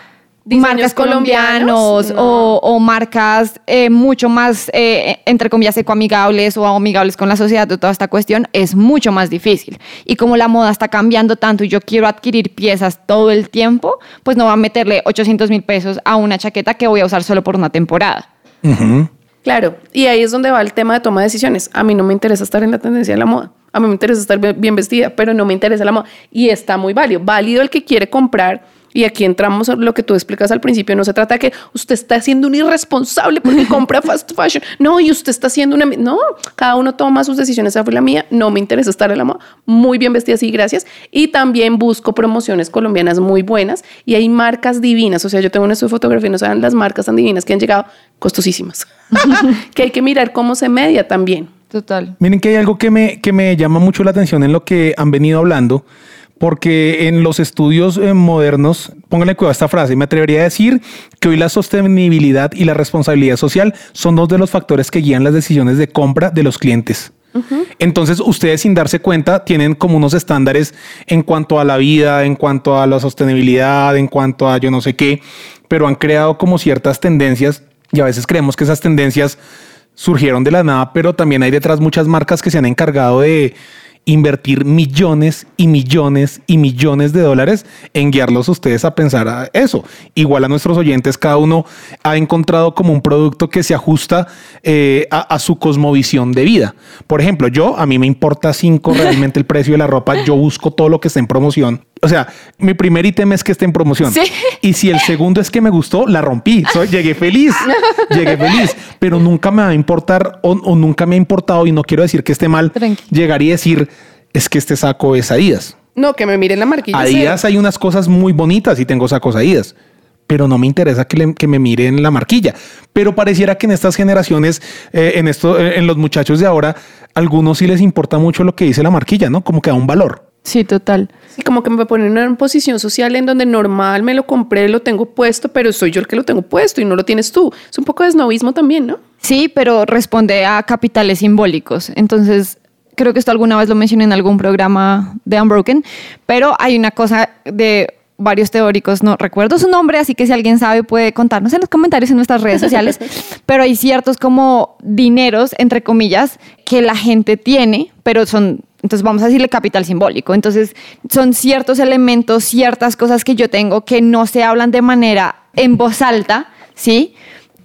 Speaker 8: marcas
Speaker 7: colombianos,
Speaker 8: colombianos o, o marcas eh, mucho más, eh, entre comillas, ecoamigables o amigables con la sociedad de toda esta cuestión, es mucho más difícil. Y como la moda está cambiando tanto y yo quiero adquirir piezas todo el tiempo, pues no va a meterle 800 mil pesos a una chaqueta que voy a usar solo por una temporada.
Speaker 7: Claro, y ahí es donde va el tema de toma de decisiones. A mí no me interesa estar en la tendencia de la moda. A mí me interesa estar bien- bien vestida, pero no me interesa la moda. Y está muy válido. Válido el que quiere comprar. Y aquí entramos a lo que tú explicas al principio. No se trata de que usted está siendo un irresponsable porque compra fast fashion. No, y usted está siendo una... No, cada uno toma sus decisiones. Esa fue la mía. No me interesa estar en la moda. Muy bien vestida, sí, gracias. Y también busco promociones colombianas muy buenas. Y hay marcas divinas. O sea, yo tengo un estudio de fotografía no saben las marcas tan divinas que han llegado costosísimas. que hay que mirar cómo se media también.
Speaker 8: Total.
Speaker 6: Miren que hay algo que me, que me llama mucho la atención en lo que han venido hablando, porque en los estudios eh, modernos, pónganle cuidado a esta frase, me atrevería a decir que hoy la sostenibilidad y la responsabilidad social son dos de los factores que guían las decisiones de compra de los clientes. Entonces, ustedes sin darse cuenta tienen como unos estándares en cuanto a la vida, en cuanto a la sostenibilidad, en cuanto a yo no sé qué, pero han creado como ciertas tendencias y a veces creemos que esas tendencias surgieron de la nada, pero también hay detrás muchas marcas que se han encargado de invertir millones y millones y millones de dólares en guiarlos a ustedes a pensar a eso. Igual a nuestros oyentes, cada uno ha encontrado como un producto que se ajusta eh, a, a su cosmovisión de vida. Por ejemplo, yo, a mí me importa cinco realmente el precio de la ropa, yo busco todo lo que esté en promoción. O sea, mi primer ítem es que esté en promoción.
Speaker 8: Sí.
Speaker 6: Y si el segundo es que me gustó, la rompí. Soy- llegué feliz. Llegué feliz. Pero nunca me va a importar o, o nunca me ha importado, y no quiero decir que esté mal, llegar y decir, es que este saco es Adidas.
Speaker 7: No, que me miren la marquilla.
Speaker 6: Adidas hay unas cosas muy bonitas y tengo sacos Adidas. Pero no me interesa que, le- que me miren la marquilla. Pero pareciera que en estas generaciones, eh, en, esto, eh, en los muchachos de ahora, algunos sí les importa mucho lo que dice la marquilla, ¿no? Como que da un valor.
Speaker 8: Sí, total.
Speaker 7: Sí, como que me ponen en una posición social en donde normal me lo compré, lo tengo puesto, pero soy yo el que lo tengo puesto y no lo tienes tú. Es un poco de snobismo también, ¿no?
Speaker 8: Sí, pero responde a capitales simbólicos. Entonces, creo que esto alguna vez lo mencioné en algún programa de Unbroken, pero hay una cosa de varios teóricos, no recuerdo su nombre, así que si alguien sabe puede contarnos en los comentarios en nuestras redes sociales, pero hay ciertos como dineros, entre comillas, que la gente tiene, pero son, entonces vamos a decirle capital simbólico, entonces son ciertos elementos, ciertas cosas que yo tengo que no se hablan de manera en voz alta, ¿sí?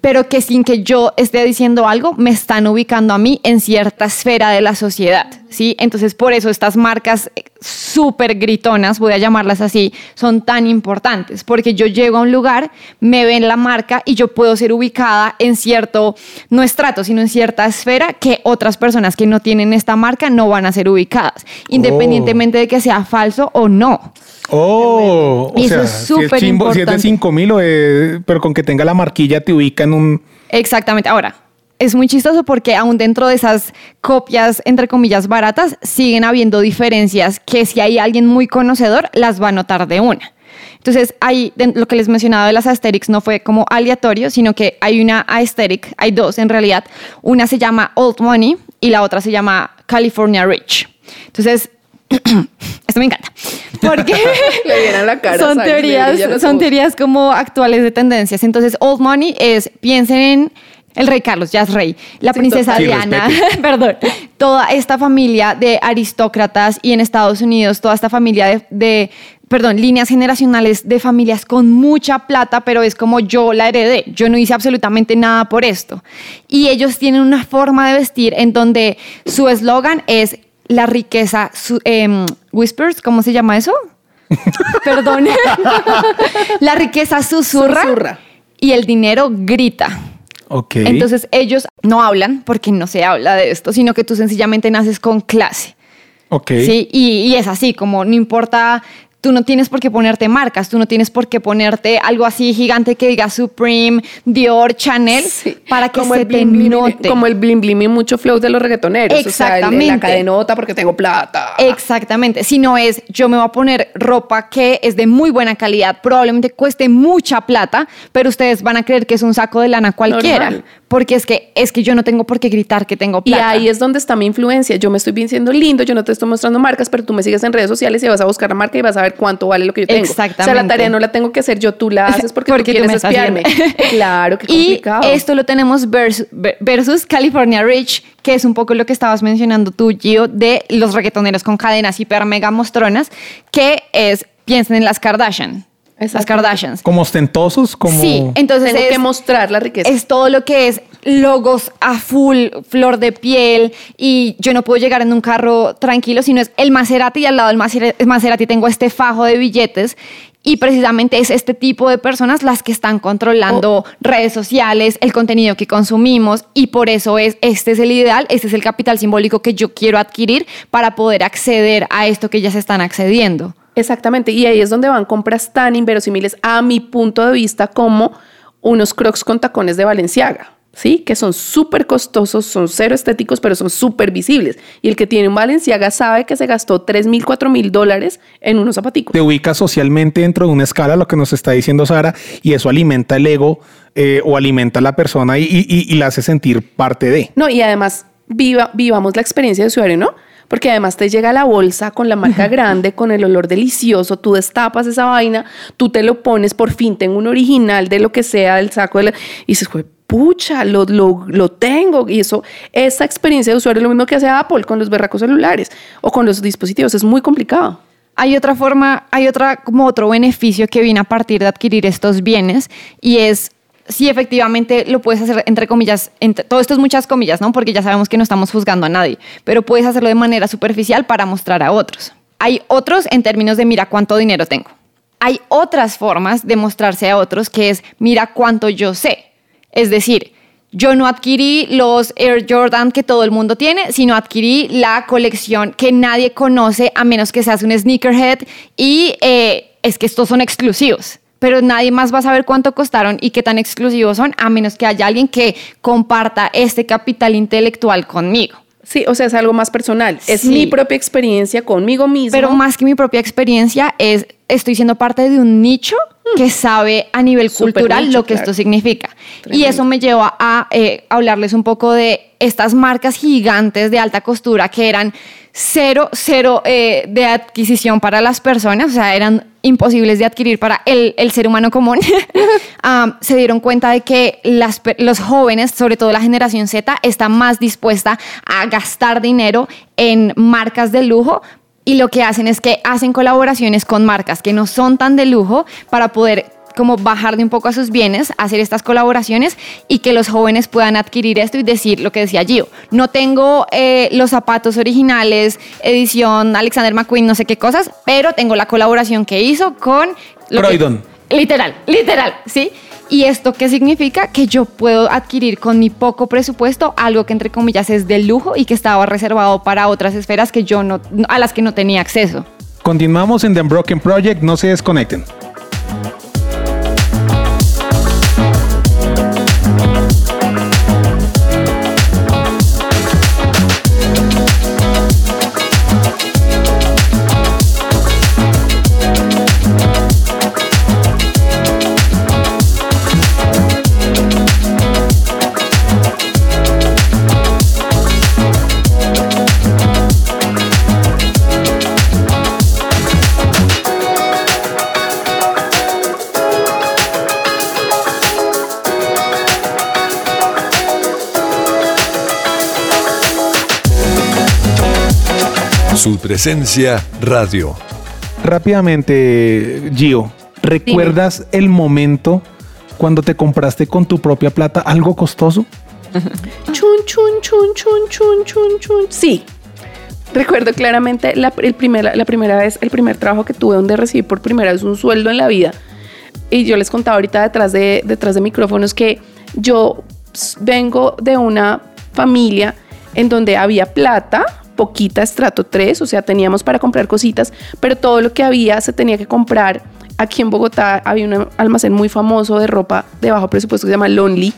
Speaker 8: pero que sin que yo esté diciendo algo, me están ubicando a mí en cierta esfera de la sociedad, ¿sí? Entonces, por eso estas marcas eh, súper gritonas, voy a llamarlas así, son tan importantes, porque yo llego a un lugar, me ven la marca y yo puedo ser ubicada en cierto, no estrato, sino en cierta esfera que otras personas que no tienen esta marca no van a ser ubicadas, independientemente de que sea falso o no.
Speaker 6: Oh, o
Speaker 8: Eso
Speaker 6: sea,
Speaker 8: es
Speaker 6: si
Speaker 8: súper
Speaker 6: chimbo, si es de
Speaker 8: importante.
Speaker 6: 5 mil, pero con que tenga la marquilla te ubica en un...
Speaker 8: Exactamente. Ahora, es muy chistoso porque aún dentro de esas copias, entre comillas, baratas, siguen habiendo diferencias que si hay alguien muy conocedor, las va a notar de una. Entonces, hay, lo que les mencionaba de las aesthetics no fue como aleatorio, sino que hay una aesthetic, hay dos en realidad. Una se llama Old Money y la otra se llama California Rich. Entonces, esto me encanta. Porque
Speaker 7: Le la cara.
Speaker 8: son teorías, son teorías como actuales de tendencias. Entonces, Old Money es, piensen en el rey Carlos, ya es rey, la princesa.
Speaker 7: Sí,
Speaker 8: Diana, perdón, toda esta familia de aristócratas y en Estados Unidos, toda esta familia de, de, perdón, líneas generacionales de familias con mucha plata, pero es como yo la heredé, yo no hice absolutamente nada por esto. Y ellos tienen una forma de vestir en donde su eslogan es la riqueza, su- em, whispers, ¿cómo se llama eso? Perdón. la riqueza susurra, y el dinero grita.
Speaker 6: Ok.
Speaker 8: Entonces ellos no hablan porque no se habla de esto, sino que tú sencillamente naces con clase.
Speaker 6: ok.
Speaker 8: Sí, y, y es así, como no importa, tú no tienes por qué ponerte marcas, tú no tienes por qué ponerte algo así gigante que diga Supreme, Dior, Chanel, para que
Speaker 7: como
Speaker 8: se te
Speaker 7: blim
Speaker 8: note.
Speaker 7: como el blim blim y mucho flow de los reggaetoneros. O sea, el-
Speaker 8: Exactamente.
Speaker 7: la cadenota porque tengo plata.
Speaker 8: Exactamente. Si no es, yo me voy a poner ropa que es de muy buena calidad, probablemente cueste mucha plata, pero ustedes van a creer que es un saco de lana cualquiera.
Speaker 7: Normal.
Speaker 8: Porque es que, es que yo no tengo por qué gritar que tengo
Speaker 7: Y
Speaker 8: plata.
Speaker 7: ahí es donde está mi influencia. Yo me estoy diciendo lindo, yo no te estoy mostrando marcas, pero tú me sigues en redes sociales y vas a buscar la marca y vas a ver cuánto vale lo que yo tengo. O sea, la
Speaker 8: Exactamente.
Speaker 7: tarea no la tengo que hacer yo, tú la haces porque,
Speaker 8: Porque
Speaker 7: tú quieres espiarme. claro, qué
Speaker 8: Y
Speaker 7: complicado.
Speaker 8: esto lo tenemos versus, versus California Rich, que es un poco lo que estabas mencionando tú, Gio, de los reggaetoneros con cadenas hiper mega mostronas, que es, piensen en las Kardashian. Las Kardashians.
Speaker 6: Como ostentosos, como...
Speaker 8: Sí, entonces
Speaker 7: Tengo
Speaker 8: es,
Speaker 7: que mostrar la riqueza.
Speaker 8: es todo lo que es logos a full, flor de piel y yo no puedo llegar en un carro tranquilo, sino es el Maserati y al lado del Maser- Maserati tengo este fajo de billetes y precisamente es este tipo de personas las que están controlando redes sociales, el contenido que consumimos y por eso es este es el ideal, este es el capital simbólico que yo quiero adquirir para poder acceder a esto que ya se están accediendo.
Speaker 7: Exactamente, y ahí es donde van compras tan inverosímiles a mi punto de vista como unos crocs con tacones de Valenciaga, ¿sí? Que son súper costosos, son cero estéticos, pero son súper visibles. Y el que tiene un Valenciaga sabe que se gastó 3 mil, 4 mil dólares en unos zapaticos.
Speaker 6: Te ubicas socialmente dentro de una escala, lo que nos está diciendo Sara, y eso alimenta el ego eh, o alimenta a la persona y, y- y- y la hace sentir parte de.
Speaker 7: No, y además viva, vivamos la experiencia de usuario, ¿no? Porque además te llega la bolsa con la marca grande, con el olor delicioso, tú destapas esa vaina, tú te lo pones, por fin tengo un original de lo que sea del saco de la... Y dices, "Jue pucha, lo, lo, lo tengo. Y eso, esa experiencia de usuario es lo mismo que hace Apple con los berracos celulares o con los dispositivos. Es muy complicado.
Speaker 8: Hay otra forma, hay otra, como otro beneficio que viene a partir de adquirir estos bienes y es si efectivamente lo puedes hacer entre comillas, entre- todo esto es muchas comillas, ¿no? Porque ya sabemos que no estamos juzgando a nadie, pero puedes hacerlo de manera superficial para mostrar a otros. Hay otros en términos de mira cuánto dinero tengo. Hay otras formas de mostrarse a otros que es mira cuánto yo sé. Es decir, yo no adquirí los Air Jordan que todo el mundo tiene, sino adquirí la colección que nadie conoce a menos que seas un sneakerhead y eh, es que estos son exclusivos. Pero nadie más va a saber cuánto costaron y qué tan exclusivos son a menos que haya alguien que comparta este capital intelectual conmigo.
Speaker 7: Sí, o sea, es algo más personal. Es
Speaker 8: Sí.
Speaker 7: mi propia experiencia conmigo mismo.
Speaker 8: Pero más que mi propia experiencia es, estoy siendo parte de un nicho que sabe a nivel cultural
Speaker 7: nicho,
Speaker 8: lo que
Speaker 7: claro.
Speaker 8: esto significa. Y eso me lleva a eh, hablarles un poco de estas marcas gigantes de alta costura que eran cero, cero eh, de adquisición para las personas, o sea, eran imposibles de adquirir para el, el ser humano común. Se dieron cuenta de que los jóvenes, sobre todo la generación Z, está más dispuesta a gastar dinero en marcas de lujo y lo que hacen es que hacen colaboraciones con marcas que no son tan de lujo para poder como bajarle un poco a sus bienes, hacer estas colaboraciones y que los jóvenes puedan adquirir esto y decir lo que decía Gio. No tengo eh, los zapatos originales, edición Alexander McQueen, no sé qué cosas, pero tengo la colaboración que hizo con... lo que-. Literal, literal, ¿sí? ¿Y esto qué significa? Que yo puedo adquirir con mi poco presupuesto algo que entre comillas es de lujo y que estaba reservado para otras esferas que yo no, a las que no tenía acceso.
Speaker 6: Continuamos en The Unbroken Project, no se desconecten.
Speaker 14: Su presencia radio.
Speaker 6: Rápidamente, Gio, ¿recuerdas el momento cuando te compraste con tu propia plata algo costoso?
Speaker 7: Chun, chun, chun, chun, chun, chun, chun. Sí. Recuerdo claramente la, el primer- la primera vez, el primer trabajo que tuve donde recibí por primera vez un sueldo en la vida. Y yo les contaba ahorita detrás de, detrás de micrófonos que yo vengo de una familia en donde había plata, poquita estrato 3, o sea, teníamos para comprar cositas, pero todo lo que había se tenía que comprar. Aquí en Bogotá había un almacén muy famoso de ropa de bajo presupuesto que se llama Lonely.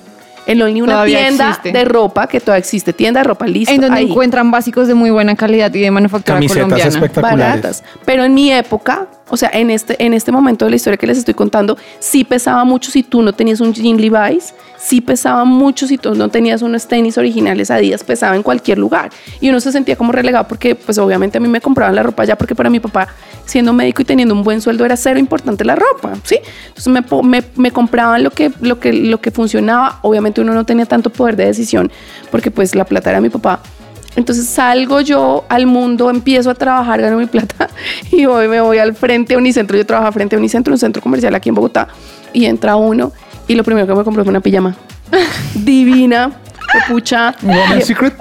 Speaker 7: En Lonely una
Speaker 8: Todavía
Speaker 7: tienda
Speaker 8: existe.
Speaker 7: de ropa que todavía existe, tienda de ropa lista.
Speaker 8: En donde
Speaker 7: ahí.
Speaker 8: encuentran básicos de muy buena calidad y de manufactura colombiana.
Speaker 7: Baratas. Pero en mi época, o sea, en este, en este momento de la historia que les estoy contando, sí pesaba mucho si tú no tenías un jean Levi's, sí pesaba mucho si tú no tenías unos tenis originales Adidas, pesaba en cualquier lugar. Y uno se sentía como relegado porque, pues obviamente a mí me compraban la ropa ya porque para mi papá, siendo médico y teniendo un buen sueldo, era cero importante la ropa, ¿sí? Entonces me, me, me compraban lo que, lo, que, lo que funcionaba. Obviamente uno no tenía tanto poder de decisión porque pues la plata era mi papá. Entonces salgo yo al mundo, empiezo a trabajar, gano mi plata y hoy me voy al frente a Unicentro. Yo trabajaba frente a Unicentro, un centro comercial aquí en Bogotá, y entra uno y lo primero que me compró fue una pijama divina, pucha.
Speaker 6: Woman's Secret.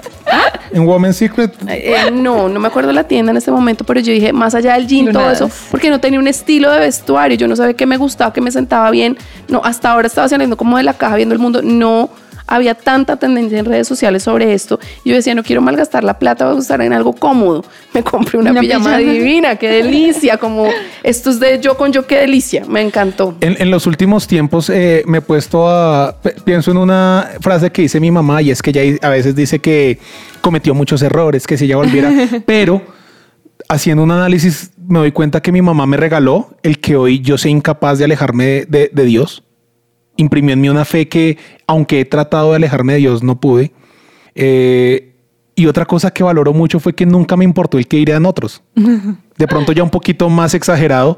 Speaker 6: En Woman's Secret.
Speaker 7: Eh, no, no me acuerdo la tienda en este momento, pero yo dije, más allá del jean, todo eso, porque no tenía un estilo de vestuario, yo no sabía qué me gustaba, qué me sentaba bien. No, hasta ahora estaba saliendo como de la caja viendo el mundo, no había tanta tendencia en redes sociales sobre esto. Y yo decía, no quiero malgastar la plata, voy a gastar en algo cómodo. Me compré una,
Speaker 8: Una
Speaker 7: pijama,
Speaker 8: pijama.
Speaker 7: divina, qué delicia, como esto es de yo con yo, qué delicia, me encantó.
Speaker 6: En, en los últimos tiempos eh, me he puesto a... Pienso en una frase que dice mi mamá y es que ella a veces dice que cometió muchos errores, que si ella volviera, pero haciendo un análisis me doy cuenta que mi mamá me regaló el que hoy yo soy incapaz de alejarme de, de- de Dios. Imprimió en mí una fe que, aunque he tratado de alejarme de Dios, no pude. Eh, y otra cosa que valoro mucho fue que nunca me importó el que irían otros. De pronto ya un poquito más exagerado,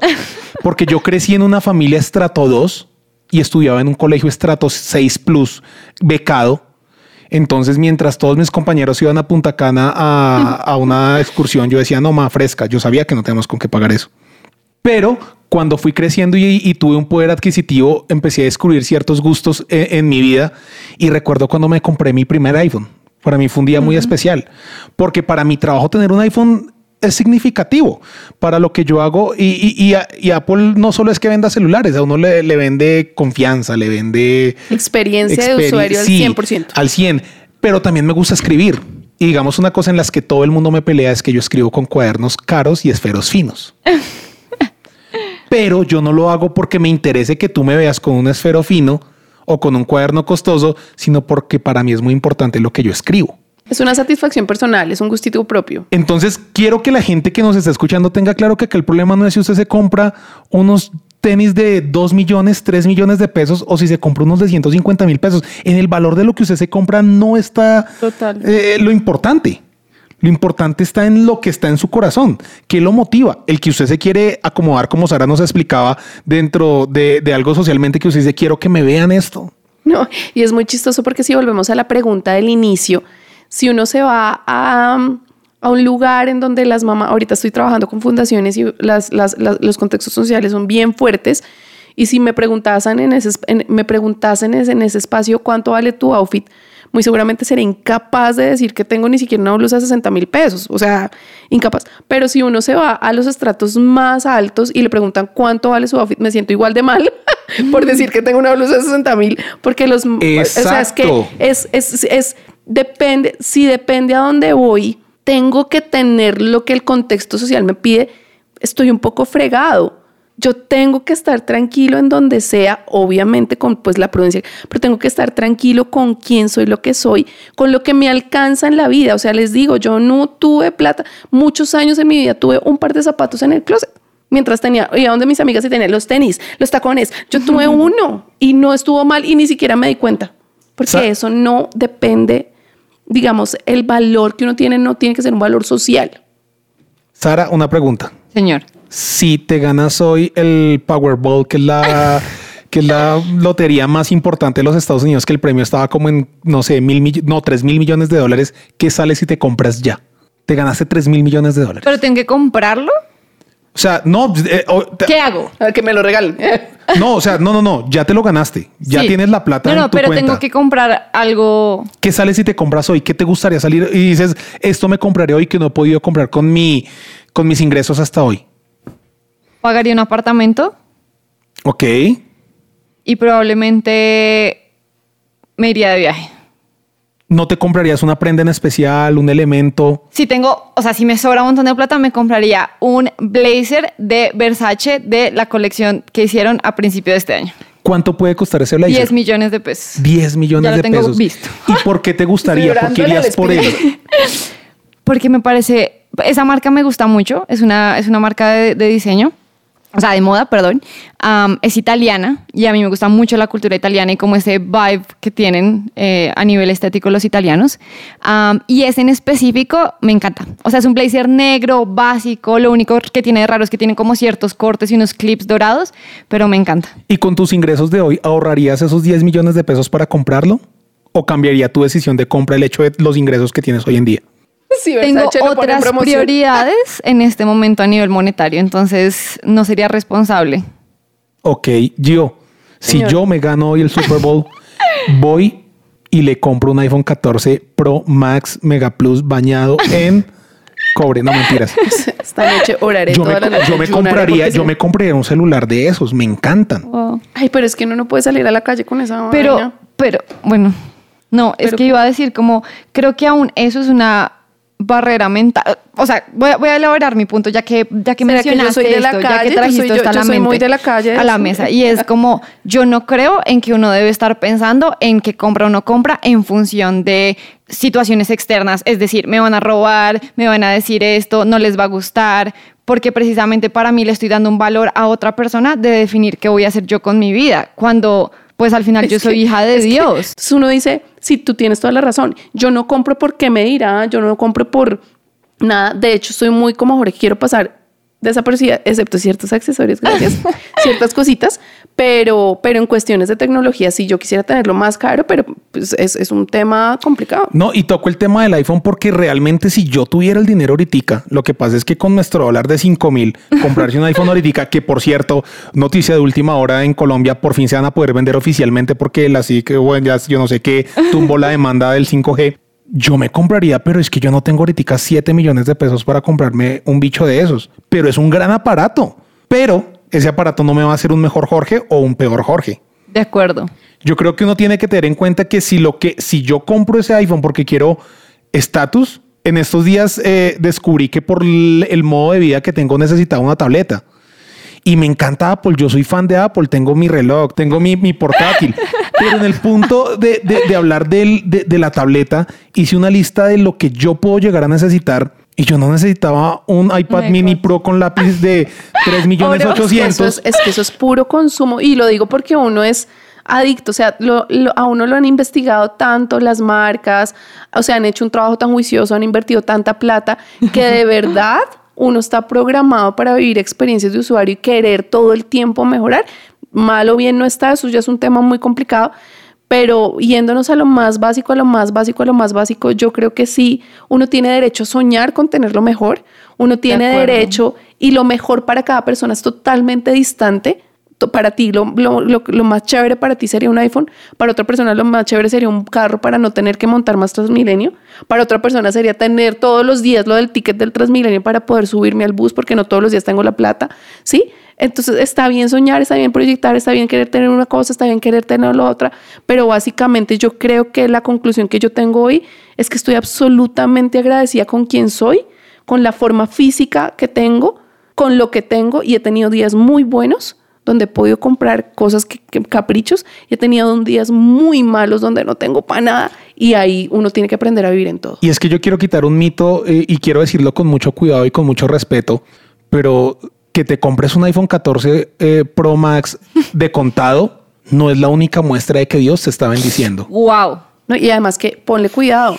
Speaker 6: porque yo crecí en una familia estrato 2 y estudiaba en un colegio estrato 6 plus becado. Entonces, mientras todos mis compañeros iban a Punta Cana a, a una excursión, yo decía, no, más fresca. Yo sabía que no tenemos con qué pagar eso. Pero cuando fui creciendo y, y tuve un poder adquisitivo, empecé a descubrir ciertos gustos en, en mi vida. Y recuerdo cuando me compré mi primer iPhone. Para mí fue un día muy especial, porque para mi trabajo tener un iPhone es significativo para lo que yo hago. Y, y- y a- Apple no solo es que venda celulares, a uno le, le vende confianza, le vende
Speaker 7: Experiencia de
Speaker 6: Experi-
Speaker 7: usuario al
Speaker 6: sí,
Speaker 7: 100%.
Speaker 6: Al 100. Pero también me gusta escribir. Y digamos una cosa en las que todo el mundo me pelea es que yo escribo con cuadernos caros y esferos finos. Pero yo no lo hago porque me interese que tú me veas con un esfero fino o con un cuaderno costoso, sino porque para mí es muy importante lo que yo escribo.
Speaker 7: Es una satisfacción personal, es un gustito propio.
Speaker 6: Entonces, quiero que la gente que nos está escuchando tenga claro que, el problema no es si usted se compra unos tenis de 2 millones, 3 millones de pesos o si se compra unos de 150 mil pesos. En el valor de lo que usted se compra no está
Speaker 7: Total.
Speaker 6: eh, lo importante. Lo importante está en lo que está en su corazón. ¿Qué lo motiva? El que usted se quiere acomodar, como Sara nos explicaba, dentro de, algo socialmente que usted dice, quiero que me vean esto.
Speaker 7: No, y es muy chistoso porque si volvemos a la pregunta del inicio, si uno se va a, a un lugar en donde las mamás, ahorita estoy trabajando con fundaciones y los contextos sociales son bien fuertes, Y si me preguntasen me preguntasen en ese espacio cuánto vale tu outfit, muy seguramente seré incapaz de decir que tengo ni siquiera una blusa de 60 mil pesos. O sea, incapaz. Pero si uno se va a los estratos más altos y le preguntan cuánto vale su outfit, me siento igual de mal por decir que tengo una blusa de 60 mil, porque los... O sea, es que
Speaker 6: Exacto.
Speaker 7: es, es, es- depende, si depende a dónde voy, tengo que tener lo que el contexto social me pide, estoy un poco fregado. Yo tengo que estar tranquilo en donde sea, obviamente con pues la prudencia, pero tengo que estar tranquilo con quién soy, lo que soy, con lo que me alcanza en la vida. O sea, les digo, yo no tuve plata. Muchos años en mi vida tuve un par de zapatos en el closet. Mientras tenía, iba donde mis amigas y tenía los tenis, los tacones. Yo tuve uno y no estuvo mal y ni siquiera me di cuenta. Porque
Speaker 6: Sa-
Speaker 7: eso no depende, digamos, el valor que uno tiene no tiene que ser un valor social.
Speaker 6: Sara, una pregunta.
Speaker 8: Señor.
Speaker 6: Si te ganas hoy el Powerball, que es la, que es la lotería más importante de los Estados Unidos, que el premio estaba como en, no sé, mil mill- no, tres mil millones de dólares, ¿qué sale si te compras ya? Te ganaste tres mil millones de dólares.
Speaker 8: Pero tengo que comprarlo.
Speaker 6: O sea, no, eh, te-
Speaker 8: ¿Qué hago?
Speaker 7: que me lo regalen.
Speaker 6: no, o sea, no, no, no, ya te lo ganaste. Ya
Speaker 8: Sí.
Speaker 6: tienes la plata
Speaker 8: No,
Speaker 6: en
Speaker 8: no,
Speaker 6: tu
Speaker 8: pero
Speaker 6: cuenta.
Speaker 8: tengo que comprar algo.
Speaker 6: ¿Qué sale si te compras hoy? ¿Qué te gustaría salir? Y dices, esto me compraré hoy que no he podido comprar con mi, con mis ingresos hasta hoy.
Speaker 8: Pagaría un apartamento
Speaker 6: Ok.
Speaker 8: y probablemente me iría de viaje.
Speaker 6: ¿No te comprarías una prenda en especial, un elemento?
Speaker 8: Si tengo, o sea, si me sobra un montón de plata, me compraría un blazer de Versace de la colección que hicieron a principio de este año.
Speaker 6: ¿Cuánto puede costar ese blazer?
Speaker 8: 10 millones de pesos.
Speaker 6: 10 millones
Speaker 8: Ya lo
Speaker 6: de
Speaker 8: tengo
Speaker 6: pesos.
Speaker 8: visto.
Speaker 6: ¿Y por qué te gustaría? ¿Por qué irías por él?
Speaker 8: Porque me parece, esa marca me gusta mucho, es una, es una marca de, de diseño, o sea, de moda, perdón. Es italiana y a mí me gusta mucho la cultura italiana y como ese vibe que tienen eh, a nivel estético los italianos. Y ese en específico me encanta. O sea, es un blazer negro, básico, lo único que tiene de raro es que tiene como ciertos cortes y unos clips dorados, pero me encanta.
Speaker 6: ¿Y con tus ingresos de hoy ahorrarías esos 10 millones de pesos para comprarlo? ¿O cambiaría tu decisión de compra el hecho de los ingresos que tienes hoy en día?
Speaker 7: Sí,
Speaker 8: Tengo otras prioridades en este momento a nivel monetario, entonces no sería responsable.
Speaker 6: Ok, Gio, si
Speaker 8: Señor.
Speaker 6: yo me gano hoy el Super Bowl, voy y le compro un iPhone 14 Pro Max Mega Plus bañado en cobre. No mentiras.
Speaker 7: Esta noche oraré
Speaker 6: Yo me,
Speaker 7: toda la noche.
Speaker 6: yo me compraría, yo me compraría un celular de esos. Me encantan.
Speaker 7: Ay, pero es que uno no puede salir a la calle con esa
Speaker 8: Pero,
Speaker 7: vaina.
Speaker 8: pero, bueno, no, es que iba a decir como, creo que aún eso es una barrera mental. O sea, voy a, voy a elaborar mi punto ya que, ya que
Speaker 7: ¿Será que yo
Speaker 8: mencionaste
Speaker 7: soy de la
Speaker 8: esto, ya
Speaker 7: calle?
Speaker 8: que
Speaker 7: Yo
Speaker 8: trajiste
Speaker 7: soy- yo-
Speaker 8: esto a la
Speaker 7: muy de la calle,
Speaker 8: a la mesa. Y es como, yo no creo en que uno debe estar pensando en que compra o no compra en función de situaciones externas. Es decir, me van a robar, me van a decir esto, no les va a gustar, porque precisamente para mí le estoy dando un valor a otra persona de definir qué voy a hacer yo con mi vida. Cuando, pues al final yo soy
Speaker 7: que-
Speaker 8: hija de Dios.
Speaker 7: entonces uno dice, sí, tú tienes toda la razón. Yo no compro porque me dirá, yo no compro por nada. De hecho, soy muy como Jorge, quiero pasar desaparecida, excepto ciertos accesorios, gracias, ciertas cositas, pero, pero en cuestiones de tecnología, sí, yo quisiera tenerlo más caro, pero pues, es, es un tema complicado.
Speaker 6: No, y toco el tema del iPhone porque realmente si yo tuviera el dinero ahorita, lo que pasa es que con nuestro dólar de 5 mil, comprarse un iPhone ahorita, que por cierto, noticia de última hora en Colombia, por fin se van a poder vender oficialmente porque la sí que bueno, ya yo no sé qué tumbó la demanda del 5G. Yo me compraría, pero es que yo no tengo ahorita 7 millones de pesos para comprarme un bicho de esos. Pero es un gran aparato. Pero ese aparato no me va a hacer un mejor Jorge o un peor Jorge.
Speaker 8: De acuerdo.
Speaker 6: Yo creo que uno tiene que tener en cuenta que si lo que si yo compro ese iPhone porque quiero estatus, en estos días eh, descubrí que por el, modo de vida que tengo necesitaba una tableta. Y me encanta Apple, yo soy fan de Apple, tengo mi reloj, tengo mi, mi portátil. Pero en el punto de, de- de hablar del- de, de la tableta, hice una lista de lo que yo puedo llegar a necesitar. Y yo no necesitaba un iPad
Speaker 7: My
Speaker 6: mini Pro con lápiz de 3 millones
Speaker 7: Oro, es que
Speaker 6: 800.
Speaker 7: Eso es, es que eso es puro consumo y lo digo porque uno es adicto, o sea, lo- lo- a uno lo han investigado tanto las marcas, o sea, han hecho un trabajo tan juicioso, han invertido tanta plata que de verdad uno está programado para vivir experiencias de usuario y querer todo el tiempo mejorar. Mal o bien no está, eso ya es un tema muy complicado, pero yéndonos a lo más básico, a lo más básico, a lo más básico, yo creo que sí, uno tiene derecho a soñar con tener lo mejor, uno tiene derecho y lo mejor para cada persona es totalmente distante, para ti lo, lo- lo- más chévere para ti sería un iPhone, para otra persona lo más chévere sería un carro para no tener que montar más Transmilenio, para otra persona sería tener todos los días lo del ticket del Transmilenio para poder subirme al bus porque no todos los días tengo la plata, ¿sí? Entonces está bien soñar, está bien proyectar, está bien querer tener una cosa, está bien querer tener la otra, pero básicamente yo creo que la conclusión que yo tengo hoy es que estoy absolutamente agradecida con quien soy, con la forma física que tengo, con lo que tengo y he tenido días muy buenos donde he podido comprar cosas que, que- caprichos y he tenido días muy malos donde no tengo para nada y ahí uno tiene que aprender a vivir en todo.
Speaker 6: Y es que yo quiero quitar un mito eh, y quiero decirlo con mucho cuidado y con mucho respeto, pero que te compres un iPhone 14 eh, Pro Max de contado no es la única muestra de que Dios te está bendiciendo.
Speaker 8: Wow.
Speaker 7: No, y además que ponle cuidado,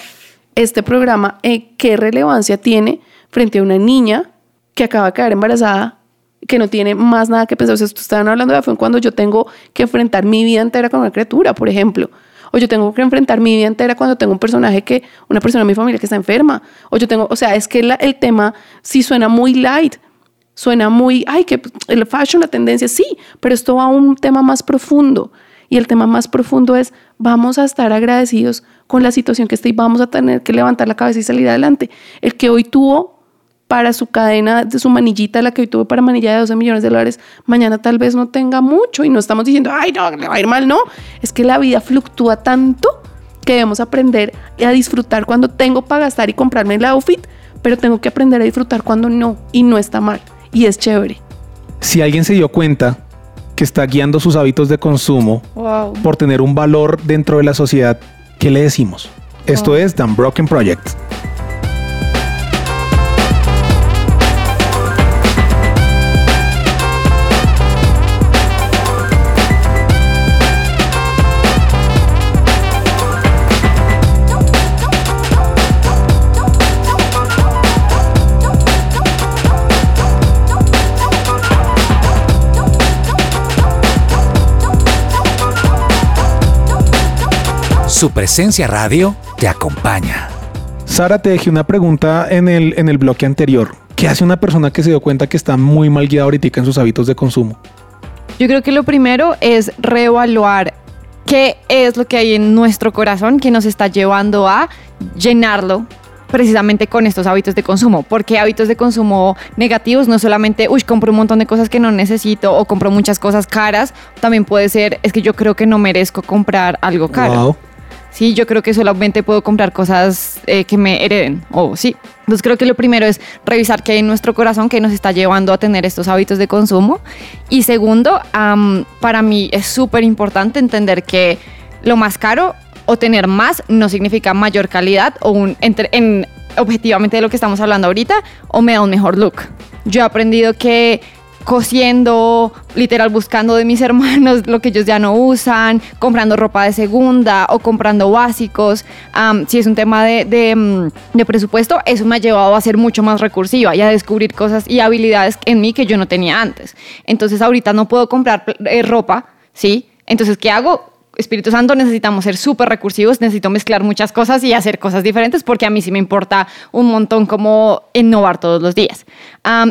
Speaker 7: este programa, eh, ¿qué relevancia tiene frente a una niña que acaba de quedar embarazada, que no tiene más nada que pensar? O sea, ustedes estaban hablando de iPhone cuando yo tengo que enfrentar mi vida entera con una criatura, por ejemplo. O yo tengo que enfrentar mi vida entera cuando tengo un personaje que, una persona de mi familia que está enferma. O yo tengo, o sea, es que la- el tema sí suena muy light, suena muy, ay, que el fashion, la tendencia, sí, pero esto va a un tema más profundo. Y el tema más profundo es, vamos a estar agradecidos con la situación que está y vamos a tener que levantar la cabeza y salir adelante. El que hoy tuvo para su cadena, de su manillita, la que hoy tuvo para manilla de 12 millones de dólares, mañana tal vez no tenga mucho y no estamos diciendo, ay, no, le va a ir mal, no. Es que la vida fluctúa tanto que debemos aprender a disfrutar cuando tengo para gastar y comprarme el outfit, pero tengo que aprender a disfrutar cuando no y no está mal y es chévere.
Speaker 6: Si alguien se dio cuenta que está guiando sus hábitos de consumo
Speaker 7: Wow.
Speaker 6: por tener un valor dentro de la sociedad, ¿qué le decimos? Esto es The Broken Project.
Speaker 1: Su presencia radio te acompaña.
Speaker 6: Sara, te dejé una pregunta en el, en el bloque anterior. ¿Qué hace una persona que se dio cuenta que está muy mal guiada ahorita en sus hábitos de consumo?
Speaker 8: Yo creo que lo primero es reevaluar qué es lo que hay en nuestro corazón que nos está llevando a llenarlo precisamente con estos hábitos de consumo, porque hábitos de consumo negativos no solamente, uy, compro un montón de cosas que no necesito o compro muchas cosas caras, también puede ser, es que yo creo que no merezco comprar algo caro.
Speaker 6: Wow.
Speaker 8: Sí, yo creo que solamente puedo comprar cosas eh, que me hereden. O sí. Entonces creo que lo primero es revisar qué hay en nuestro corazón que nos está llevando a tener estos hábitos de consumo. Y segundo, para mí es súper importante entender que lo más caro o tener más no significa mayor calidad o un entre- en objetivamente de lo que estamos hablando ahorita o me da un mejor look. Yo he aprendido que cosiendo, literal buscando de mis hermanos lo que ellos ya no usan, comprando ropa de segunda o comprando básicos. Am, si es un tema de, de, mm, de presupuesto, eso me ha llevado a ser mucho más recursiva y a descubrir cosas y habilidades en mí que yo no tenía antes. Entonces ahorita no puedo comprar eh, ropa, ¿sí? Entonces, ¿qué hago? Espíritu Santo necesitamos ser súper recursivos, necesito mezclar muchas cosas y hacer cosas diferentes porque a mí sí me importa un montón como innovar todos los días.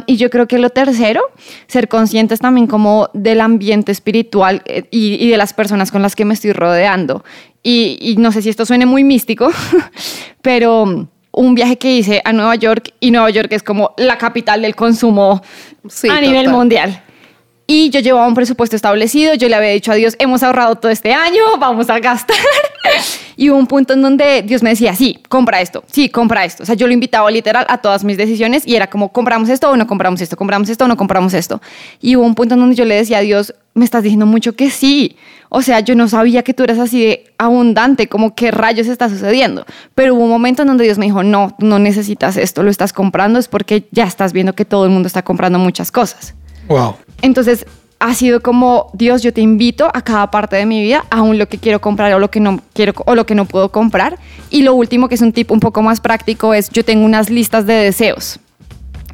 Speaker 8: Y yo creo que lo tercero, ser conscientes también como del ambiente espiritual eh, y, y de las personas con las que me estoy rodeando. Y, y no sé si esto suene muy místico, pero un viaje que hice a Nueva York y Nueva York es como la capital del consumo a nivel
Speaker 7: total.
Speaker 8: mundial. Y yo llevaba un presupuesto establecido, yo le había dicho a Dios, hemos ahorrado todo este año, vamos a gastar. y hubo un punto en donde Dios me decía, sí, compra esto, sí, compra esto. O sea, yo lo invitaba literal a todas mis decisiones y era como, compramos esto o no compramos esto, compramos esto o no compramos esto. Y hubo un punto en donde yo le decía a Dios, me estás diciendo mucho que sí. O sea, yo no sabía que tú eras así de abundante, como qué rayos está sucediendo. Pero hubo un momento en donde Dios me dijo, no, no necesitas esto, lo estás comprando, es porque ya estás viendo que todo el mundo está comprando muchas cosas.
Speaker 6: Wow.
Speaker 8: Entonces, ha sido como, Dios, yo te invito a cada parte de mi vida, aún lo que quiero comprar o lo que no quiero o lo que no puedo comprar. Y lo último, que es un tip un poco más práctico, es yo tengo unas listas de deseos.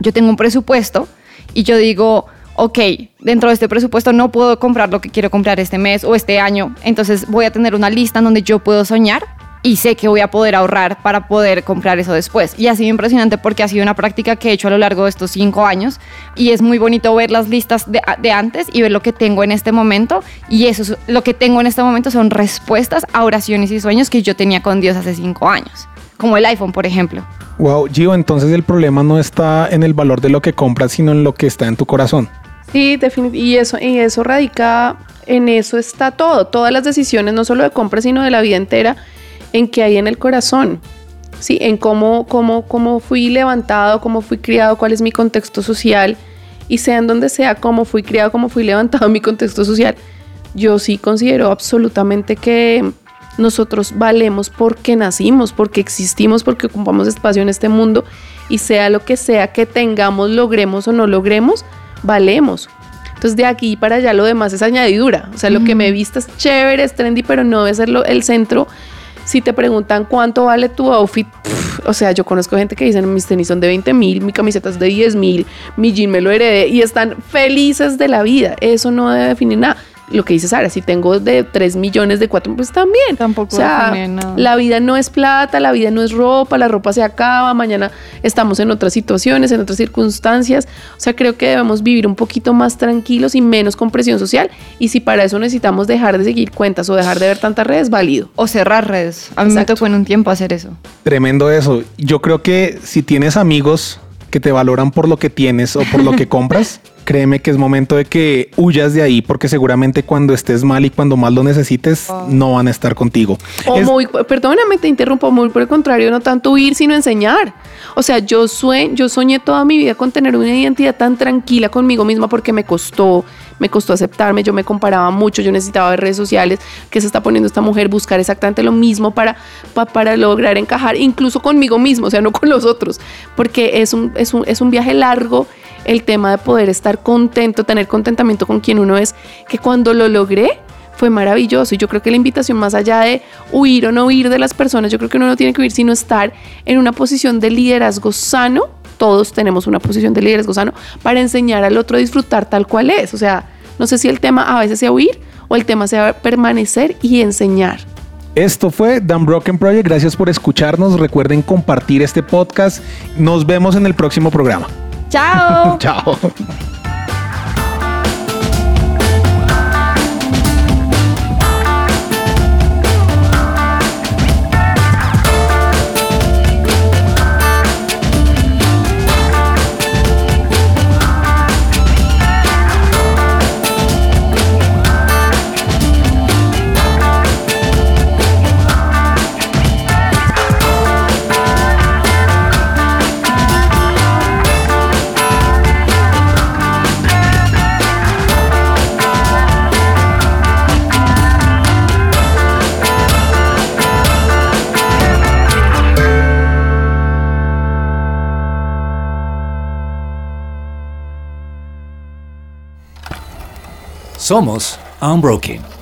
Speaker 8: Yo tengo un presupuesto y yo digo, ok, dentro de este presupuesto no puedo comprar lo que quiero comprar este mes o este año. Entonces voy a tener una lista en donde yo puedo soñar y sé que voy a poder ahorrar para poder comprar eso después. Y ha sido impresionante porque ha sido una práctica que he hecho a lo largo de estos cinco años y es muy bonito ver las listas de, de antes y ver lo que tengo en este momento y eso es, lo que tengo en este momento son respuestas a oraciones y sueños que yo tenía con Dios hace cinco años, como el iPhone, por ejemplo.
Speaker 6: Wow, Gio, entonces el problema no está en el valor de lo que compras, sino en lo que está en tu corazón.
Speaker 7: Sí, definitivamente. Y eso, y eso radica, en eso está todo. Todas las decisiones, no solo de compra, sino de la vida entera, en qué hay en el corazón. Sí, en cómo, cómo, cómo fui levantado, cómo fui criado, cuál es mi contexto social. Y sea en donde sea, cómo fui criado, cómo fui levantado en mi contexto social. Yo sí considero absolutamente que nosotros valemos porque nacimos, porque existimos, porque ocupamos espacio en este mundo y sea lo que sea que tengamos, logremos o no logremos, valemos. Entonces de aquí para allá lo demás es añadidura. O sea, lo que me vistas chévere, es trendy, pero no debe ser lo- el centro. Si te preguntan cuánto vale tu outfit, o sea, yo conozco gente que dicen mis tenis son de 20 mil, mi camiseta es de 10 mil, mi jean me lo heredé y están felices de la vida. Eso no debe definir nada. Lo que dice Sara, si tengo de 3 millones de 4, pues también.
Speaker 8: Tampoco
Speaker 7: O sea, la vida no es plata, la vida no es ropa, la ropa se acaba, mañana estamos en otras situaciones, en otras circunstancias. O sea, creo que debemos vivir un poquito más tranquilos y menos con presión social. Y si para eso necesitamos dejar de seguir cuentas o dejar de ver tantas redes, válido.
Speaker 8: O cerrar redes. A mí me tocó en un tiempo hacer eso.
Speaker 6: Tremendo eso. Yo creo que si tienes amigos que te valoran por lo que tienes o por lo que compras, créeme que es momento de que huyas de ahí porque seguramente cuando estés mal y cuando más lo necesites no van a estar contigo.
Speaker 7: O
Speaker 6: Es-
Speaker 7: muy, perdóname, te interrumpo, muy por el contrario, no tanto huir, sino enseñar. O sea, yo, sue- yo soñé toda mi vida con tener una identidad tan tranquila conmigo misma porque me costó, me costó aceptarme, yo me comparaba mucho, yo necesitaba ver redes sociales, que se está poniendo esta mujer, buscar exactamente lo mismo para, pa- para lograr encajar, incluso conmigo mismo, o sea, no con los otros, porque es un, es un, es un viaje largo el tema de poder estar contento, tener contentamiento con quien uno es, que cuando lo logré, fue maravilloso y yo creo que la invitación más allá de huir o no huir de las personas, yo creo que uno no tiene que huir sino estar en una posición de liderazgo sano, todos tenemos una posición de liderazgo sano para enseñar al otro a disfrutar tal cual es, o sea, no sé si el tema a veces sea huir o el tema sea permanecer y enseñar.
Speaker 6: Esto fue Dan Broken Project. Gracias por escucharnos. Recuerden compartir este podcast. Nos vemos en el próximo programa.
Speaker 8: Ciao!
Speaker 6: Ciao!
Speaker 1: Somos Unbroken.